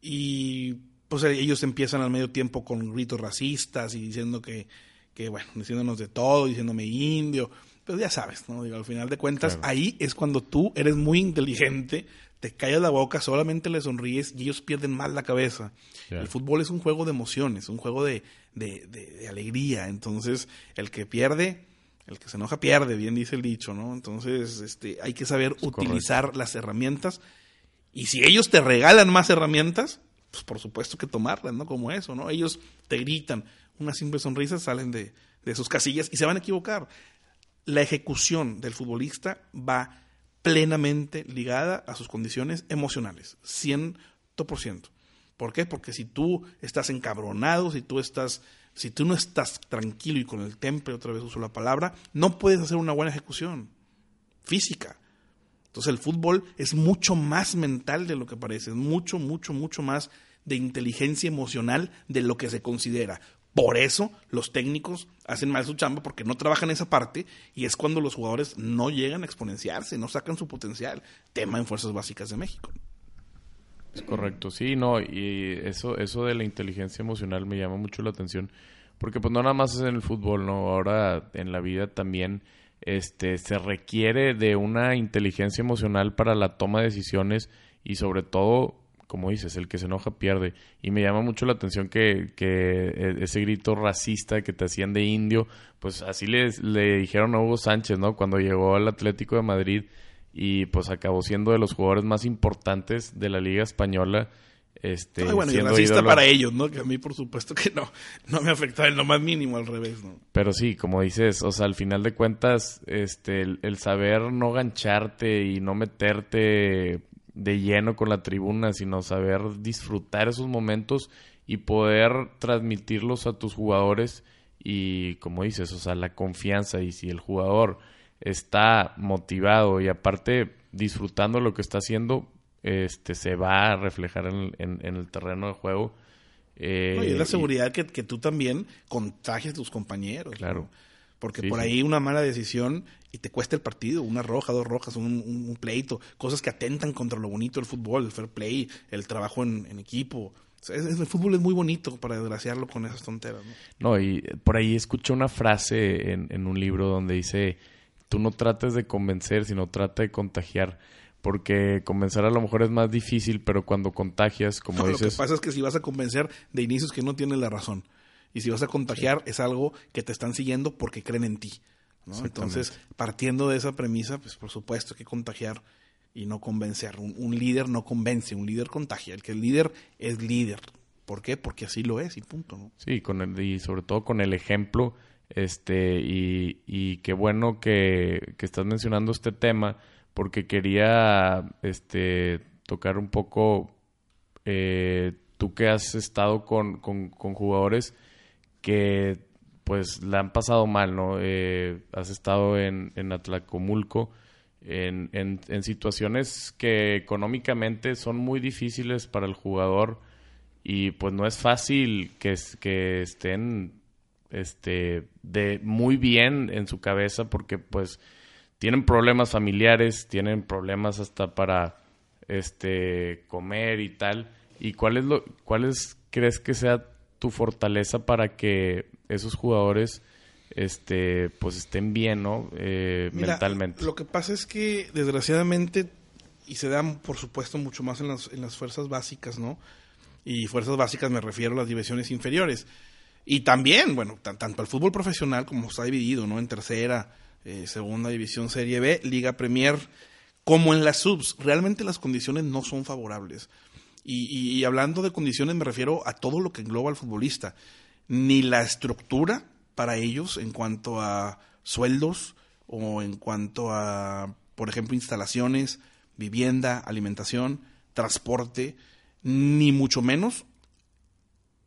Y pues ellos empiezan al medio tiempo con gritos racistas y diciendo que, que bueno, diciéndonos de todo, diciéndome indio. Pero ya sabes, ¿no? Digo, al final de cuentas, ahí es cuando tú eres muy inteligente, te callas la boca, solamente le sonríes y ellos pierden más la cabeza. El fútbol es un juego de emociones, un juego de, de, alegría. Entonces, el que pierde, el que se enoja pierde, bien dice el dicho, ¿no? Entonces, este, hay que saber utilizar las herramientas. Y si ellos te regalan más herramientas, pues por supuesto que tomarlas, ¿no? Como eso, ¿no? Ellos te gritan, una simple sonrisa salen de, de sus casillas y se van a equivocar. La ejecución del futbolista va plenamente ligada a sus condiciones emocionales, 100%. ¿Por qué? Porque si tú estás encabronado, si tú estás, si tú no estás tranquilo y con el temple, otra vez uso la palabra, no puedes hacer una buena ejecución física. Entonces el fútbol es mucho más mental de lo que parece, es mucho, mucho, mucho más de inteligencia emocional de lo que se considera. Por eso los técnicos hacen mal su chamba porque no trabajan esa parte y es cuando los jugadores no llegan a exponenciarse, no sacan su potencial. Tema en Fuerzas Básicas de México. Es correcto, sí, no, y eso, eso de la inteligencia emocional me llama mucho la atención porque pues no nada más es en el fútbol, no, ahora en la vida también este se requiere de una inteligencia emocional para la toma de decisiones y sobre todo como dices, el que se enoja pierde. Y me llama mucho la atención que, que e, ese grito racista que te hacían de indio, pues así le, le dijeron a Hugo Sánchez, ¿no? Cuando llegó al Atlético de Madrid y pues acabó siendo de los jugadores más importantes de la Liga Española. Este, bueno, y racista para ellos, ¿no? Que a mí, por supuesto, que no, no me afectaba en lo más mínimo, al revés, ¿no? Pero sí, como dices, o sea, al final de cuentas, este, el, el saber no gancharte y no meterte de lleno con la tribuna, sino saber disfrutar esos momentos y poder transmitirlos a tus jugadores y como dices, o sea, la confianza y si el jugador está motivado y aparte disfrutando lo que está haciendo, este se va a reflejar en, el terreno de juego. y es la eh, seguridad que, que, tú también contagies a tus compañeros. Claro. Porque por ahí una mala decisión y te cuesta el partido, una roja, dos rojas, un, pleito, cosas que atentan contra lo bonito del fútbol, el fair play, el trabajo en, equipo. el fútbol es muy bonito para desgraciarlo con esas tonteras. ¿no? no, y por ahí escuché una frase en, un libro donde dice, tú no trates de convencer, sino trata de contagiar porque convencer a lo mejor es más difícil, pero cuando contagias, como dices... (laughs) Lo que pasa es que si vas a convencer de inicios que no tienes la razón. Y si vas a contagiar, es algo que te están siguiendo porque creen en ti. Entonces, partiendo de esa premisa, pues por supuesto que contagiar y no convencer. Un, líder no convence, un líder contagia. El que el líder es líder. ¿Por qué? Porque así lo es y punto. ¿no? Sí, con el, y sobre todo con el ejemplo. este Y, y qué bueno que, que estás mencionando este tema porque quería este tocar un poco eh, tú que has estado con, con, con jugadores que pues la han pasado mal, ¿no? Eh, has estado en, Atlacomulco, en, situaciones que económicamente son muy difíciles para el jugador y pues no es fácil que, que estén este, de muy bien en su cabeza porque pues tienen problemas familiares, tienen problemas hasta para este comer y tal. ¿Y cuál es lo cuál crees que sea tu fortaleza para que esos jugadores este pues estén bien no eh, mentalmente. lo que pasa es que desgraciadamente y se dan por supuesto mucho más en las, en las fuerzas básicas no y fuerzas básicas me refiero a las divisiones inferiores. Y también bueno tanto el fútbol profesional como está dividido no en tercera eh, segunda división serie B liga premier como en las subs. Realmente las condiciones no son favorables y, y, hablando de condiciones me refiero a todo lo que engloba al futbolista. Ni la estructura para ellos en cuanto a sueldos o en cuanto a, por ejemplo, instalaciones, vivienda, alimentación, transporte, ni mucho menos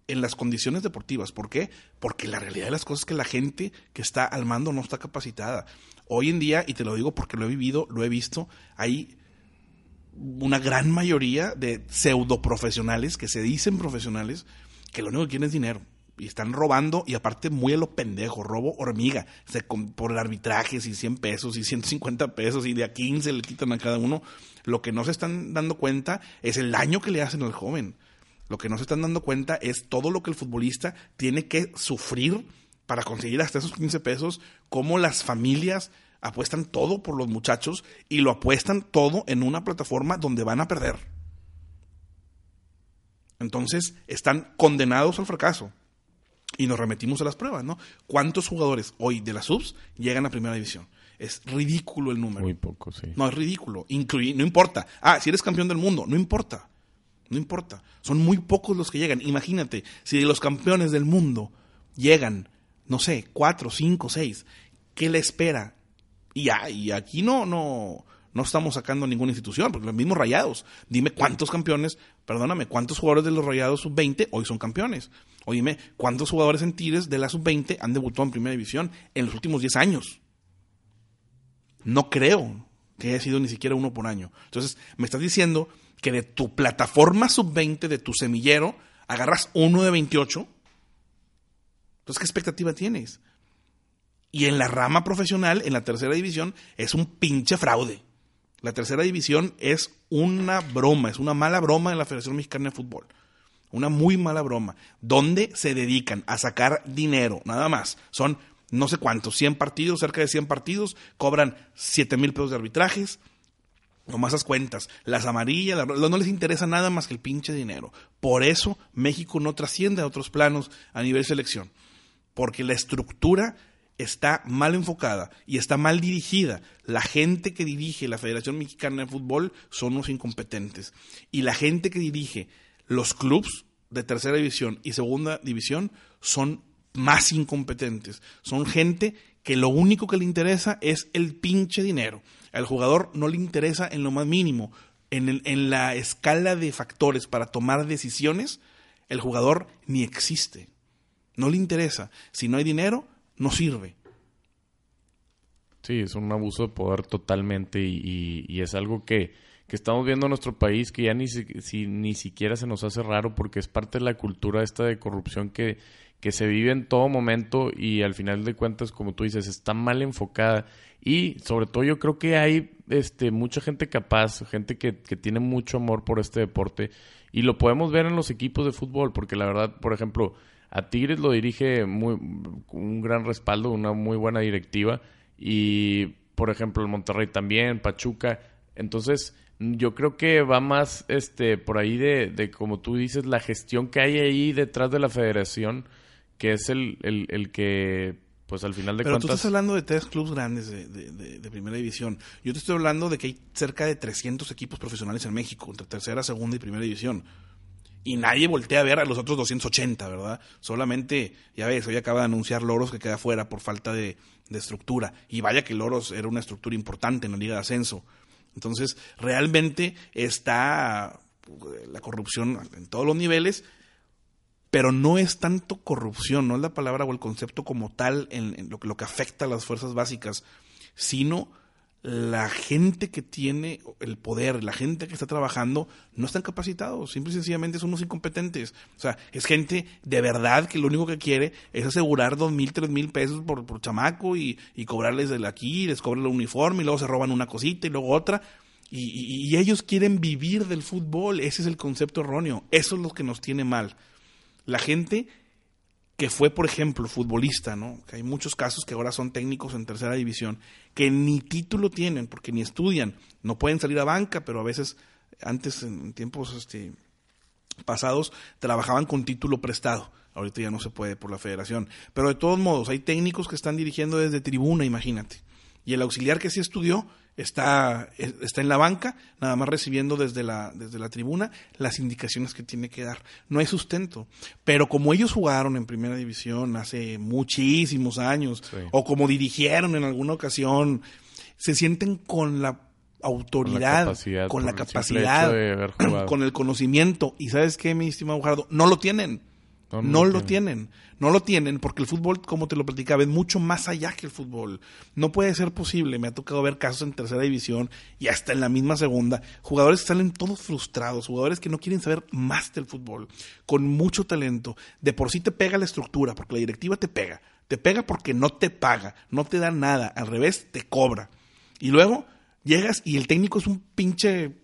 en las condiciones deportivas. ¿Por qué? Porque la realidad de las cosas es que la gente que está al mando no está capacitada. Hoy en día, y te lo digo porque lo he vivido, lo he visto, hay una gran mayoría de pseudo profesionales que se dicen profesionales que lo único que quieren es dinero y están robando y aparte muy a lo pendejo, robo hormiga, se, por el arbitraje, y 100 pesos y 150 pesos y de a 15 le quitan a cada uno. Lo que no se están dando cuenta es el daño que le hacen al joven. Lo que no se están dando cuenta es todo lo que el futbolista tiene que sufrir para conseguir hasta esos 15 pesos, cómo las familias apuestan todo por los muchachos y lo apuestan todo en una plataforma donde van a perder. Entonces están condenados al fracaso. Y nos remetimos a las pruebas, ¿no? ¿Cuántos jugadores hoy de las subs llegan a primera división? Es ridículo el número. Muy poco, sí. No, es ridículo. no importa. Ah, si eres campeón del mundo, no importa. No importa. Son muy pocos los que llegan. Imagínate, si de los campeones del mundo llegan, no sé, cuatro, cinco, seis, ¿qué le espera? Y, ya, y aquí no, no, no estamos sacando ninguna institución, porque los mismos rayados. Dime cuántos campeones, perdóname, cuántos jugadores de los rayados sub-20 hoy son campeones. Oíme, ¿cuántos jugadores en Tigres de la sub-20 han debutado en primera división en los últimos 10 años? No creo que haya sido ni siquiera uno por año. Entonces, me estás diciendo que de tu plataforma sub-20, de tu semillero, agarras uno de 28. Entonces, ¿qué expectativa tienes? Y en la rama profesional, en la tercera división, es un pinche fraude. La tercera división es una broma, es una mala broma en la Federación Mexicana de Fútbol. Una muy mala broma. Donde se dedican a sacar dinero, nada más. Son no sé cuántos, 100 partidos, cerca de 100 partidos, cobran 7 mil pesos de arbitrajes. Nomás esas cuentas, las amarillas, no les interesa nada más que el pinche dinero. Por eso México no trasciende a otros planos a nivel selección. Porque la estructura está mal enfocada y está mal dirigida. La gente que dirige la Federación Mexicana de Fútbol son unos incompetentes. Y la gente que dirige los clubs de tercera división y segunda división son más incompetentes. Son gente que lo único que le interesa es el pinche dinero. Al jugador no le interesa en lo más mínimo. En, en la escala de factores para tomar decisiones, el jugador ni existe. No le interesa. Si no hay dinero, no sirve. Sí, es un abuso de poder totalmente y es algo que, que estamos viendo en nuestro país que ya ni, si, ni siquiera se nos hace raro porque es parte de la cultura esta de corrupción que, que se vive en todo momento y al final de cuentas, como tú dices, está mal enfocada. Y sobre todo yo creo que hay este, mucha gente capaz, gente que, que tiene mucho amor por este deporte y lo podemos ver en los equipos de fútbol porque la verdad, por ejemplo, a Tigres lo dirige muy, un gran respaldo, una muy buena directiva y por ejemplo el Monterrey también, Pachuca. Entonces, yo creo que va más este por ahí de, de, como tú dices, la gestión que hay ahí detrás de la federación, que es el, el, que, pues al final de Pero cuentas... tú estás hablando de tres clubes grandes de, de, primera división. Yo te estoy hablando de que hay cerca de 300 equipos profesionales en México, entre tercera, segunda y primera división. Y nadie voltea a ver a los otros 280, ¿verdad? Solamente, ya ves, hoy acaba de anunciar Loros que queda fuera por falta de, estructura. Y vaya que Loros era una estructura importante en la Liga de Ascenso. Entonces, realmente está eh, la corrupción en todos los niveles, pero no es tanto corrupción, no es la palabra o el concepto como tal en, lo, que afecta a las fuerzas básicas, sino la gente que tiene el poder, la gente que está trabajando, no están capacitados, simple y sencillamente son unos incompetentes. O sea, es gente de verdad que lo único que quiere es asegurar dos mil, tres mil pesos por, por chamaco y, y cobrarles de aquí, les cobran el uniforme y luego se roban una cosita y luego otra. Y, y ellos quieren vivir del fútbol, ese es el concepto erróneo, eso es lo que nos tiene mal. La gente que fue, por ejemplo, futbolista, ¿no? Que hay muchos casos que ahora son técnicos en tercera división, que ni título tienen, porque ni estudian, no pueden salir a banca, pero a veces, antes, en tiempos este, pasados, trabajaban con título prestado. Ahorita ya no se puede por la federación. Pero de todos modos, hay técnicos que están dirigiendo desde tribuna, imagínate. Y el auxiliar que sí estudió, está, está en la banca, nada más recibiendo desde la, desde la tribuna las indicaciones que tiene que dar. No hay sustento. Pero como ellos jugaron en primera división hace muchísimos años, o como dirigieron en alguna ocasión, se sienten con la autoridad, con la capacidad, (clears throat) con, el conocimiento. Y sabes qué, mi estimado Guajardo, no lo tienen. No, lo tienen. No lo tienen porque el fútbol, como te lo platicaba, es mucho más allá que el fútbol. No puede ser posible. Me ha tocado ver casos en tercera división y hasta en la misma segunda. Jugadores que salen todos frustrados, jugadores que no quieren saber más del fútbol, con mucho talento. De por sí te pega la estructura, porque la directiva te pega. Te pega porque no te paga, no te da nada. Al revés, te cobra. Y luego llegas y el técnico es un pinche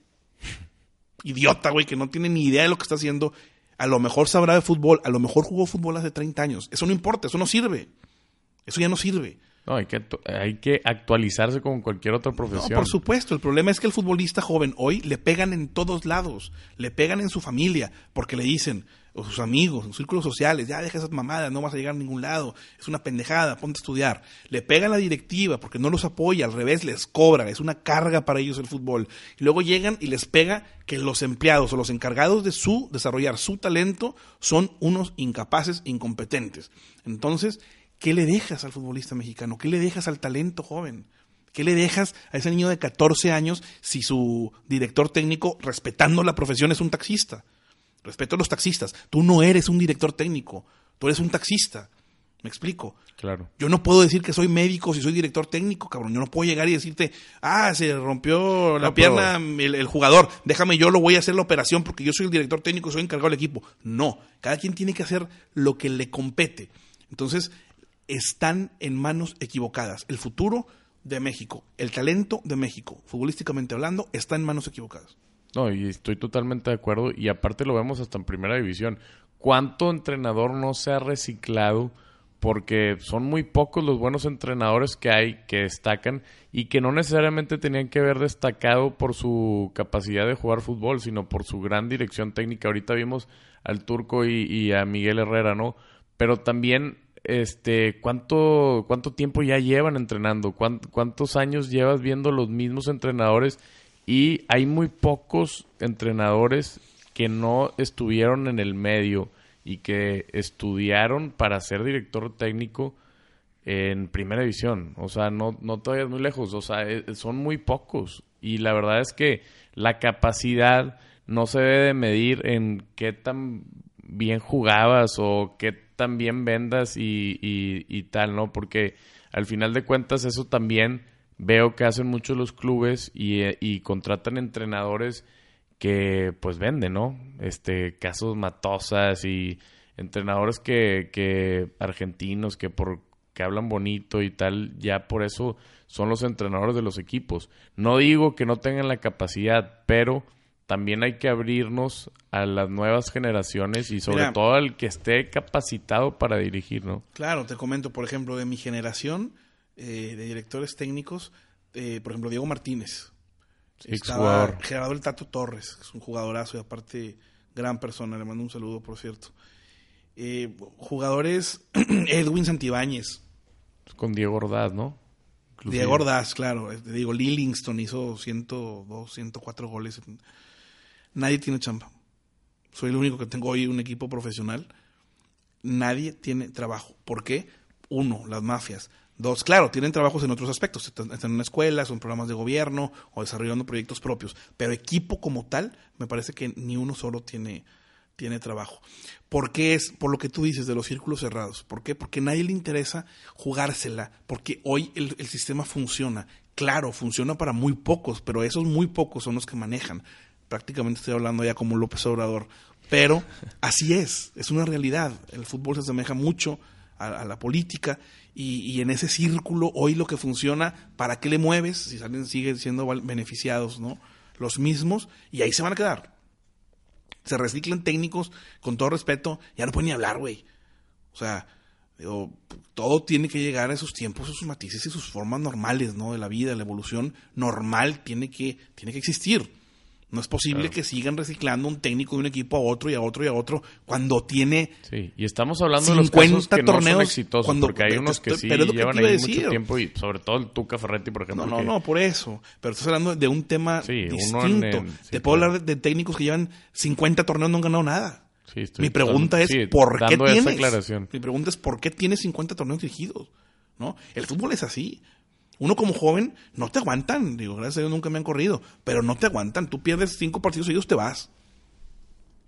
idiota, güey, que no tiene ni idea de lo que está haciendo a lo mejor sabrá de fútbol, a lo mejor jugó fútbol hace 30 años. Eso no importa, eso no sirve. Eso ya no sirve. No, hay que, hay que actualizarse con cualquier otra profesión. por supuesto. El problema es que el futbolista joven hoy le pegan en todos lados. Le pegan en su familia porque le dicen, o sus amigos, sus círculos sociales, ya deja esas mamadas, no vas a llegar a ningún lado, es una pendejada, ponte a estudiar. Le pegan la directiva porque no los apoya, al revés, les cobra, es una carga para ellos el fútbol. Y luego llegan y les pega que los empleados o los encargados de su desarrollar su talento son unos incapaces, incompetentes. Entonces, ¿qué le dejas al futbolista mexicano? ¿Qué le dejas al talento joven? ¿Qué le dejas a ese niño de 14 años si su director técnico, respetando la profesión, es un taxista? Respeto a los taxistas. Tú no eres un director técnico, tú eres un taxista. ¿Me explico? Claro. Yo no puedo decir que soy médico si soy director técnico, cabrón. Yo no puedo llegar y decirte, ah, se rompió la pierna el, jugador, déjame yo lo voy a hacer la operación porque yo soy el director técnico, soy encargado del equipo. No, cada quien tiene que hacer lo que le compete. Entonces, están en manos equivocadas. El futuro de México, el talento de México, futbolísticamente hablando, está en manos equivocadas. No, y estoy totalmente de acuerdo. Y aparte lo vemos hasta en primera división. ¿Cuánto entrenador no se ha reciclado? Porque son muy pocos los buenos entrenadores que hay que destacan y que no necesariamente tenían que haber destacado por su capacidad de jugar fútbol, sino por su gran dirección técnica. Ahorita vimos al Turco y, a Miguel Herrera, ¿no? Pero también este, ¿cuánto, cuánto tiempo ya llevan entrenando? ¿Cuántos años llevas viendo los mismos entrenadores y hay muy pocos entrenadores que no estuvieron en el medio y que estudiaron para ser director técnico en primera división. O sea, no, no te vayas muy lejos. O sea, e, son muy pocos. Y la verdad es que la capacidad no se debe de medir en qué tan bien jugabas o qué tan bien vendas y, y, y tal, ¿no? Porque al final de cuentas eso también veo que hacen muchos los clubes y, y, contratan entrenadores que pues venden, ¿no? Este, casos matosas y entrenadores que, que argentinos que por que hablan bonito y tal, ya por eso son los entrenadores de los equipos. No digo que no tengan la capacidad, pero también hay que abrirnos a las nuevas generaciones y sobre todo al que esté capacitado para dirigir, ¿no? Claro, te comento, por ejemplo, de mi generación, eh, de directores técnicos, eh, por ejemplo, Diego Martínez. Estaba Gerardo El Tato Torres, que es un jugadorazo y aparte gran persona, le mando un saludo, por cierto. Eh, jugadores, (clears throat) Edwin Santibáñez. Con Diego Ordaz, ¿no? Diego Ordaz, claro. Digo, Lillingston hizo 102, 104 goles. Nadie tiene chamba. Soy el único que tengo hoy un equipo profesional. Nadie tiene trabajo. ¿Por qué? Uno, las mafias. Dos, claro, tienen trabajos en otros aspectos, están en una escuela, son programas de gobierno o desarrollando proyectos propios, pero equipo como tal, me parece que ni uno solo tiene, tiene trabajo. ¿Por qué es? Por lo que tú dices de los círculos cerrados. ¿Por qué? Porque a nadie le interesa jugársela, porque hoy el, el sistema funciona. Claro, funciona para muy pocos, pero esos muy pocos son los que manejan. Prácticamente estoy hablando ya como López Obrador. Pero así es, es una realidad. El fútbol se asemeja mucho a, la política y, en ese círculo hoy lo que funciona, ¿para qué le mueves? Si salen, siguen siendo beneficiados, ¿no? Los mismos y ahí se van a quedar. Se reciclan técnicos, con todo respeto, ya no pueden ni hablar, güey. O sea, todo tiene que llegar a esos tiempos, sus matices y sus formas normales, ¿no? De la vida, la evolución normal tiene que, tiene que existir. No es posible que sigan reciclando un técnico de un equipo a otro y a otro y a otro cuando tiene Sí, y estamos hablando de los casos que no son exitosos, porque hay unos que sí llevan ahí mucho tiempo y sobre todo el Tuca Ferretti, por ejemplo. No, no, no, por eso. Pero estás hablando de un tema distinto. Te puedo hablar de, técnicos que llevan 50 torneos y no han ganado nada. Mi pregunta es ¿por qué tienes? Mi pregunta es ¿por qué tienes 50 torneos dirigidos? ¿No? El fútbol es así. Uno como joven no te aguantan. Digo, gracias a Dios nunca me han corrido. Pero no te aguantan. Tú pierdes cinco partidos seguidos, te vas.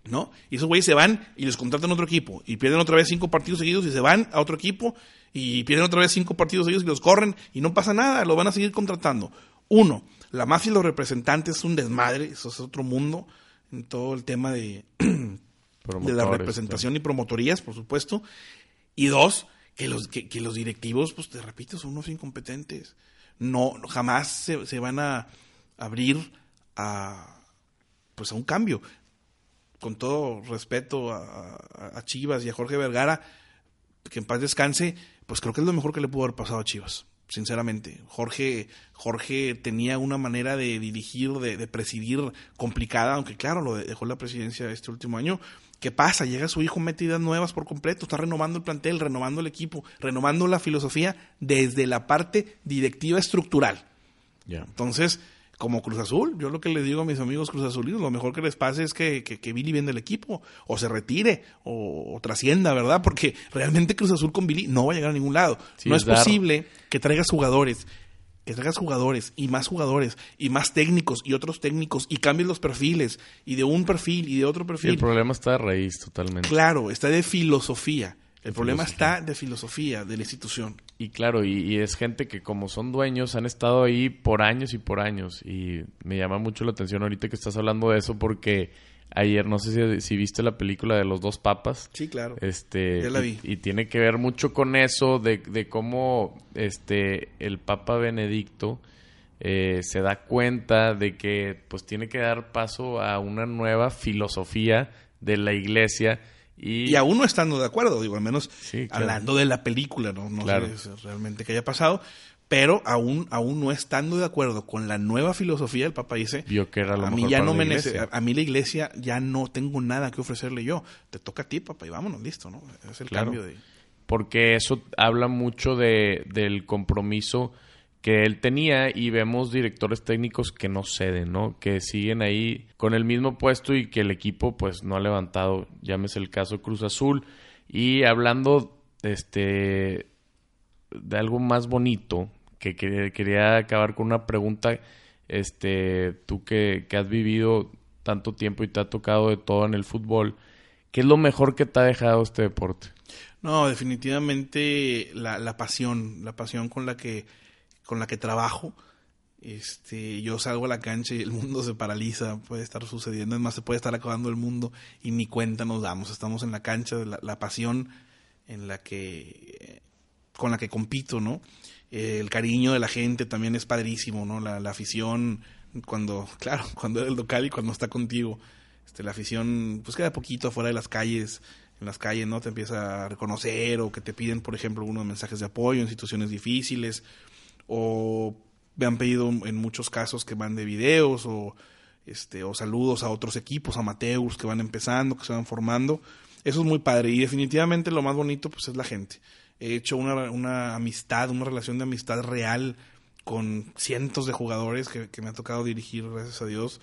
¿No? Y esos güeyes se van y les contratan otro equipo. Y pierden otra vez cinco partidos seguidos y se van a otro equipo. Y pierden otra vez cinco partidos seguidos y los corren. Y no pasa nada. Lo van a seguir contratando. Uno, la mafia y los representantes es un desmadre. Eso es otro mundo. En todo el tema de, (clears throat) de la representación y promotorías, por supuesto. Y dos, que los, que, los directivos, pues te repito, son unos incompetentes. No, jamás se, van a abrir a, pues a un cambio. Con todo respeto a, Chivas y a Jorge Vergara, que en paz descanse, pues creo que es lo mejor que le pudo haber pasado a Chivas sinceramente. Jorge, Jorge tenía una manera de dirigir, de, presidir complicada, aunque claro, lo dejó la presidencia este último año, ¿Qué pasa? Llega su hijo, mete ideas nuevas por completo, está renovando el plantel, renovando el equipo, renovando la filosofía desde la parte directiva estructural. Entonces, como Cruz Azul, yo lo que le digo a mis amigos Cruz Azulinos, lo mejor que les pase es que, que, Billy venda el equipo, o se retire, o, trascienda, ¿verdad? Porque realmente Cruz Azul con Billy no va a llegar a ningún lado. no es, posible que traigas jugadores que traigas jugadores y más jugadores y más técnicos y otros técnicos y cambies los perfiles y de un perfil y de otro perfil. el problema está de raíz totalmente. Claro, está de filosofía. El problema está de filosofía de la institución. Y claro, y, es gente que como son dueños han estado ahí por años y por años. Y me llama mucho la atención ahorita que estás hablando de eso porque ayer, no sé si, viste la película de los dos papas. Sí, claro. Este, ya la vi. Y, tiene que ver mucho con eso, de, de cómo este, el Papa Benedicto eh, se da cuenta de que pues tiene que dar paso a una nueva filosofía de la iglesia. Y, y aún no estando de acuerdo, digo, al menos hablando de la película, no, no sé realmente qué haya pasado, pero aún, aún no estando de acuerdo con la nueva filosofía, el Papa dice, que era a mí ya no me a, mí la iglesia ya no tengo nada que ofrecerle yo, te toca a ti, Papa, y vámonos, listo, ¿no? Es el cambio de... Porque eso habla mucho de, del compromiso que él tenía y vemos directores técnicos que no ceden, ¿no? Que siguen ahí con el mismo puesto y que el equipo pues no ha levantado, llámese el caso Cruz Azul. Y hablando este de algo más bonito, que, quería acabar con una pregunta. Este, tú que, has vivido tanto tiempo y te ha tocado de todo en el fútbol, ¿qué es lo mejor que te ha dejado este deporte? No, definitivamente la, pasión, la pasión con la que, con la que trabajo. Este, yo salgo a la cancha y el mundo se paraliza, puede estar sucediendo, es más, se puede estar acabando el mundo y ni cuenta nos damos. Estamos en la cancha, la, la pasión en la que, con la que compito, ¿no? El cariño de la gente también es padrísimo, ¿no? La, afición, cuando, (laughs) claro, cuando eres local y cuando está contigo, este, la afición, pues queda poquito afuera de las calles, en las calles, ¿no? Te empieza a reconocer o que te piden, por ejemplo, unos mensajes de apoyo en situaciones difíciles o me han pedido en muchos casos que mande videos o, este, o saludos a otros equipos amateurs que van empezando, que se van formando. Eso es muy padre y definitivamente lo más bonito pues es la gente he hecho una, una amistad, una relación de amistad real con cientos de jugadores que, me ha tocado dirigir, gracias a Dios,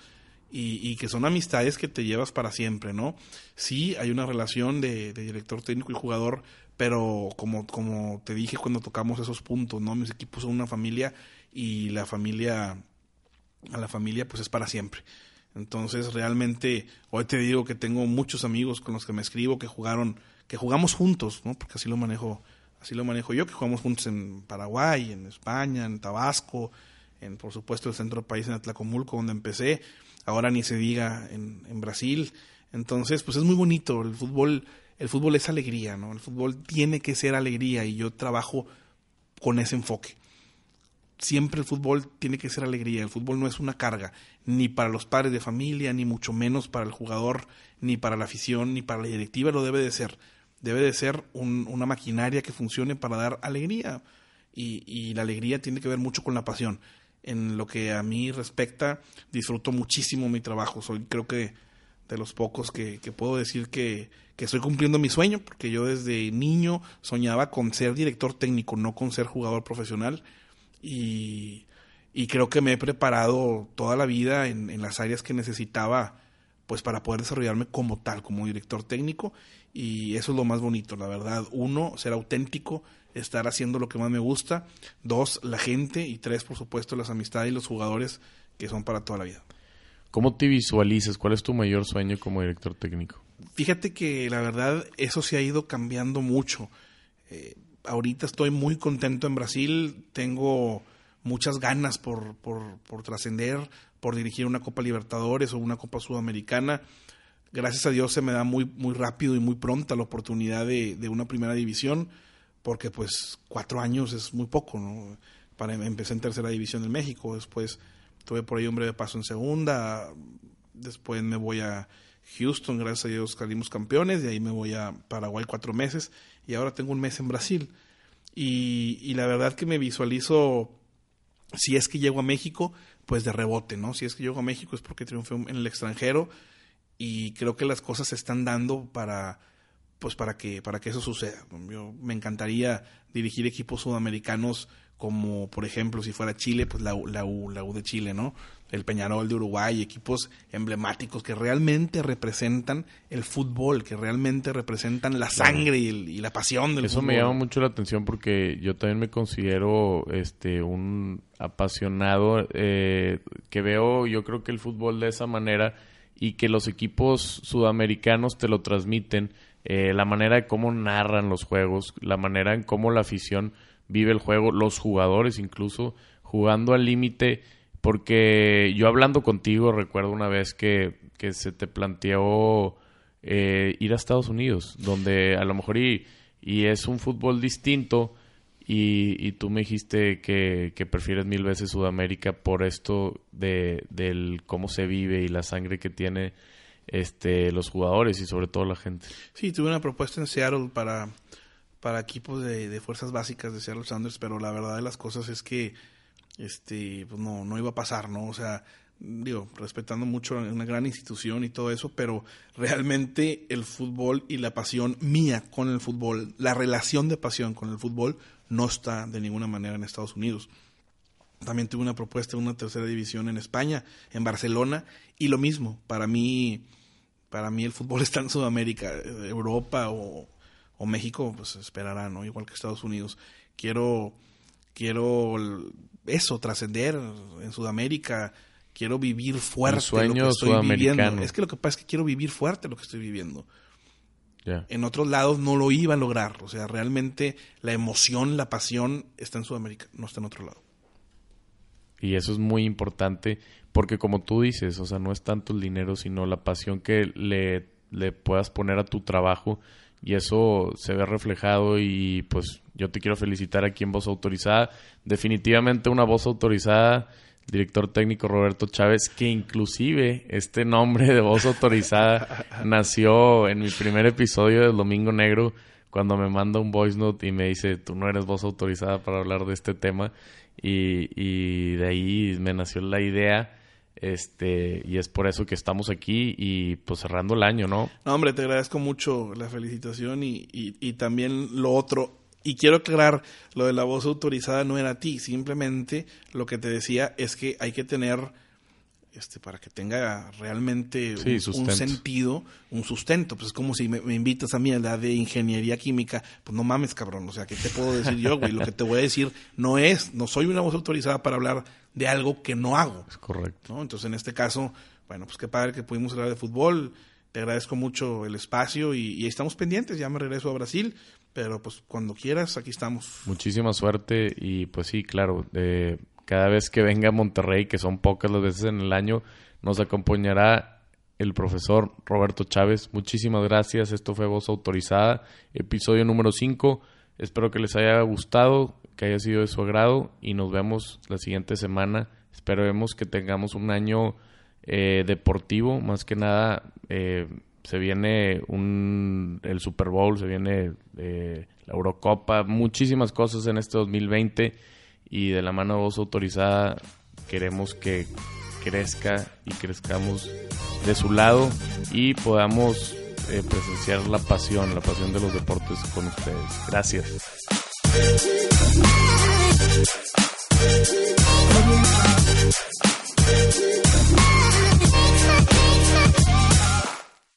y, que son amistades que te llevas para siempre, ¿no? Sí, hay una relación de, director técnico y jugador, pero como, como te dije cuando tocamos esos puntos, ¿no? Mis equipos son una familia y la familia, a la familia pues es para siempre. Entonces realmente hoy te digo que tengo muchos amigos con los que me escribo que jugaron, que jugamos juntos, ¿no? Porque así lo manejo así lo manejo yo, que jugamos juntos en Paraguay, en España, en Tabasco, en por supuesto el centro del país en Atlacomulco, donde empecé, ahora ni se diga en, en Brasil. Entonces, pues es muy bonito, el fútbol, el fútbol es alegría, ¿no? El fútbol tiene que ser alegría y yo trabajo con ese enfoque. Siempre el fútbol tiene que ser alegría, el fútbol no es una carga, ni para los padres de familia, ni mucho menos para el jugador, ni para la afición, ni para la directiva lo debe de ser debe de ser una maquinaria que funcione para dar alegría. Y, la alegría tiene que ver mucho con la pasión. en lo que a mí respecta, disfruto muchísimo mi trabajo. Soy creo que de los pocos que, puedo decir que, estoy cumpliendo mi sueño, porque yo desde niño soñaba con ser director técnico, no con ser jugador profesional. Y, creo que me he preparado toda la vida en, las áreas que necesitaba pues para poder desarrollarme como tal, como director técnico. Y eso es lo más bonito, la verdad. Uno, ser auténtico, estar haciendo lo que más me gusta. Dos, la gente. Y tres, por supuesto, las amistades y los jugadores que son para toda la vida. ¿Cómo te visualizas? ¿Cuál es tu mayor sueño como director técnico? Fíjate que la verdad eso se ha ido cambiando mucho. Eh, ahorita estoy muy contento en Brasil, tengo muchas ganas por, por, por trascender, por dirigir una Copa Libertadores o una Copa Sudamericana. Gracias a Dios se me da muy, muy rápido y muy pronta la oportunidad de, de una primera división porque pues cuatro años es muy poco, ¿no? Para empecé en tercera división de México, después tuve por ahí un breve paso en segunda, después me voy a Houston, gracias a Dios salimos campeones, y ahí me voy a Paraguay cuatro meses, y ahora tengo un mes en Brasil. Y la verdad que me visualizo, si es que llego a México, pues de rebote, ¿no? Si es que llego a México es porque triunfé en el extranjero, y creo que las cosas se están dando para pues para que, para que eso suceda. Yo me encantaría dirigir equipos sudamericanos como por ejemplo si fuera Chile, pues la, la, U, la U de Chile, ¿no? El Peñarol de Uruguay, equipos emblemáticos que realmente representan el fútbol, que realmente representan la sangre y, la pasión del Eso fútbol. me llama mucho la atención porque yo también me considero este un apasionado eh, que veo, yo creo que el fútbol de esa manera y que los equipos sudamericanos te lo transmiten eh, la manera de cómo narran los juegos, la manera en cómo la afición vive el juego, los jugadores incluso jugando al límite, porque yo hablando contigo recuerdo una vez que, que se te planteó eh, ir a Estados Unidos, donde a lo mejor y, y es un fútbol distinto y, y tú me dijiste que, prefieres mil veces Sudamérica por esto de del cómo se vive y la sangre que tiene este, los jugadores y sobre todo la gente. Sí, tuve una propuesta en Seattle para, para equipos de, fuerzas básicas de Seattle Sanders, pero la verdad de las cosas es que este, pues no, no iba a pasar, ¿no? O sea, digo, respetando mucho una gran institución y todo eso, pero realmente el fútbol y la pasión mía con el fútbol, la relación de pasión con el fútbol no está de ninguna manera en Estados Unidos. También tuve una propuesta en una tercera división en España, en Barcelona, y lo mismo, para mí, para mí el fútbol (laughs) está en Sudamérica, Europa o, México, pues esperará, ¿no? Igual que Estados Unidos. Quiero, quiero eso, trascender en Sudamérica, quiero vivir fuerte sueño lo que estoy viviendo. Es que lo que pasa es que quiero vivir fuerte lo que estoy viviendo. En otros lados no lo iba a lograr. O sea, realmente la emoción, la pasión está en Sudamérica, no está en otro lado. Y eso es muy importante porque como tú dices, o sea, no es tanto el dinero, sino la pasión que le, le puedas poner a tu trabajo y eso se ve reflejado y pues yo te quiero felicitar aquí en Voz Autorizada. Definitivamente una voz autorizada, director técnico Roberto Chávez, que inclusive este nombre de voz autorizada (laughs) nació en mi primer episodio del Domingo Negro cuando me manda un voice note y me dice, tú no eres voz autorizada para hablar de este tema. Y, y de ahí me nació la idea este y es por eso que estamos aquí y pues cerrando el año, ¿no? No, hombre, te agradezco mucho la felicitación y, y, y también lo otro. Y quiero aclarar, lo de la voz autorizada no era a ti, simplemente lo que te decía es que hay que tener este, para que tenga realmente un, sentido, un sustento. Pues es como si me, invitas a mí a la de ingeniería química, pues no mames, cabrón. O sea, ¿qué te puedo decir yo, güey? Lo que te voy a decir no es, no soy una voz autorizada para hablar de algo que no hago. Es correcto. ¿no? Entonces, en este caso, bueno, pues qué padre que pudimos hablar de fútbol. Te agradezco mucho el espacio y, y estamos pendientes. Ya me regreso a Brasil, pero pues cuando quieras, aquí estamos. Muchísima suerte y pues sí, claro. Eh, cada vez que venga a Monterrey, que son pocas las veces en el año, nos acompañará el profesor Roberto Chávez. Muchísimas gracias. Esto fue Voz Autorizada, episodio número 5. Espero que les haya gustado, que haya sido de su agrado y nos vemos la siguiente semana. Esperemos que tengamos un año eh, deportivo, más que nada. Eh, se viene un, el Super Bowl, se viene eh, la Eurocopa, muchísimas cosas en este 2020 y de la mano de voz autorizada queremos que crezca y crezcamos de su lado y podamos eh, presenciar la pasión, la pasión de los deportes con ustedes. Gracias.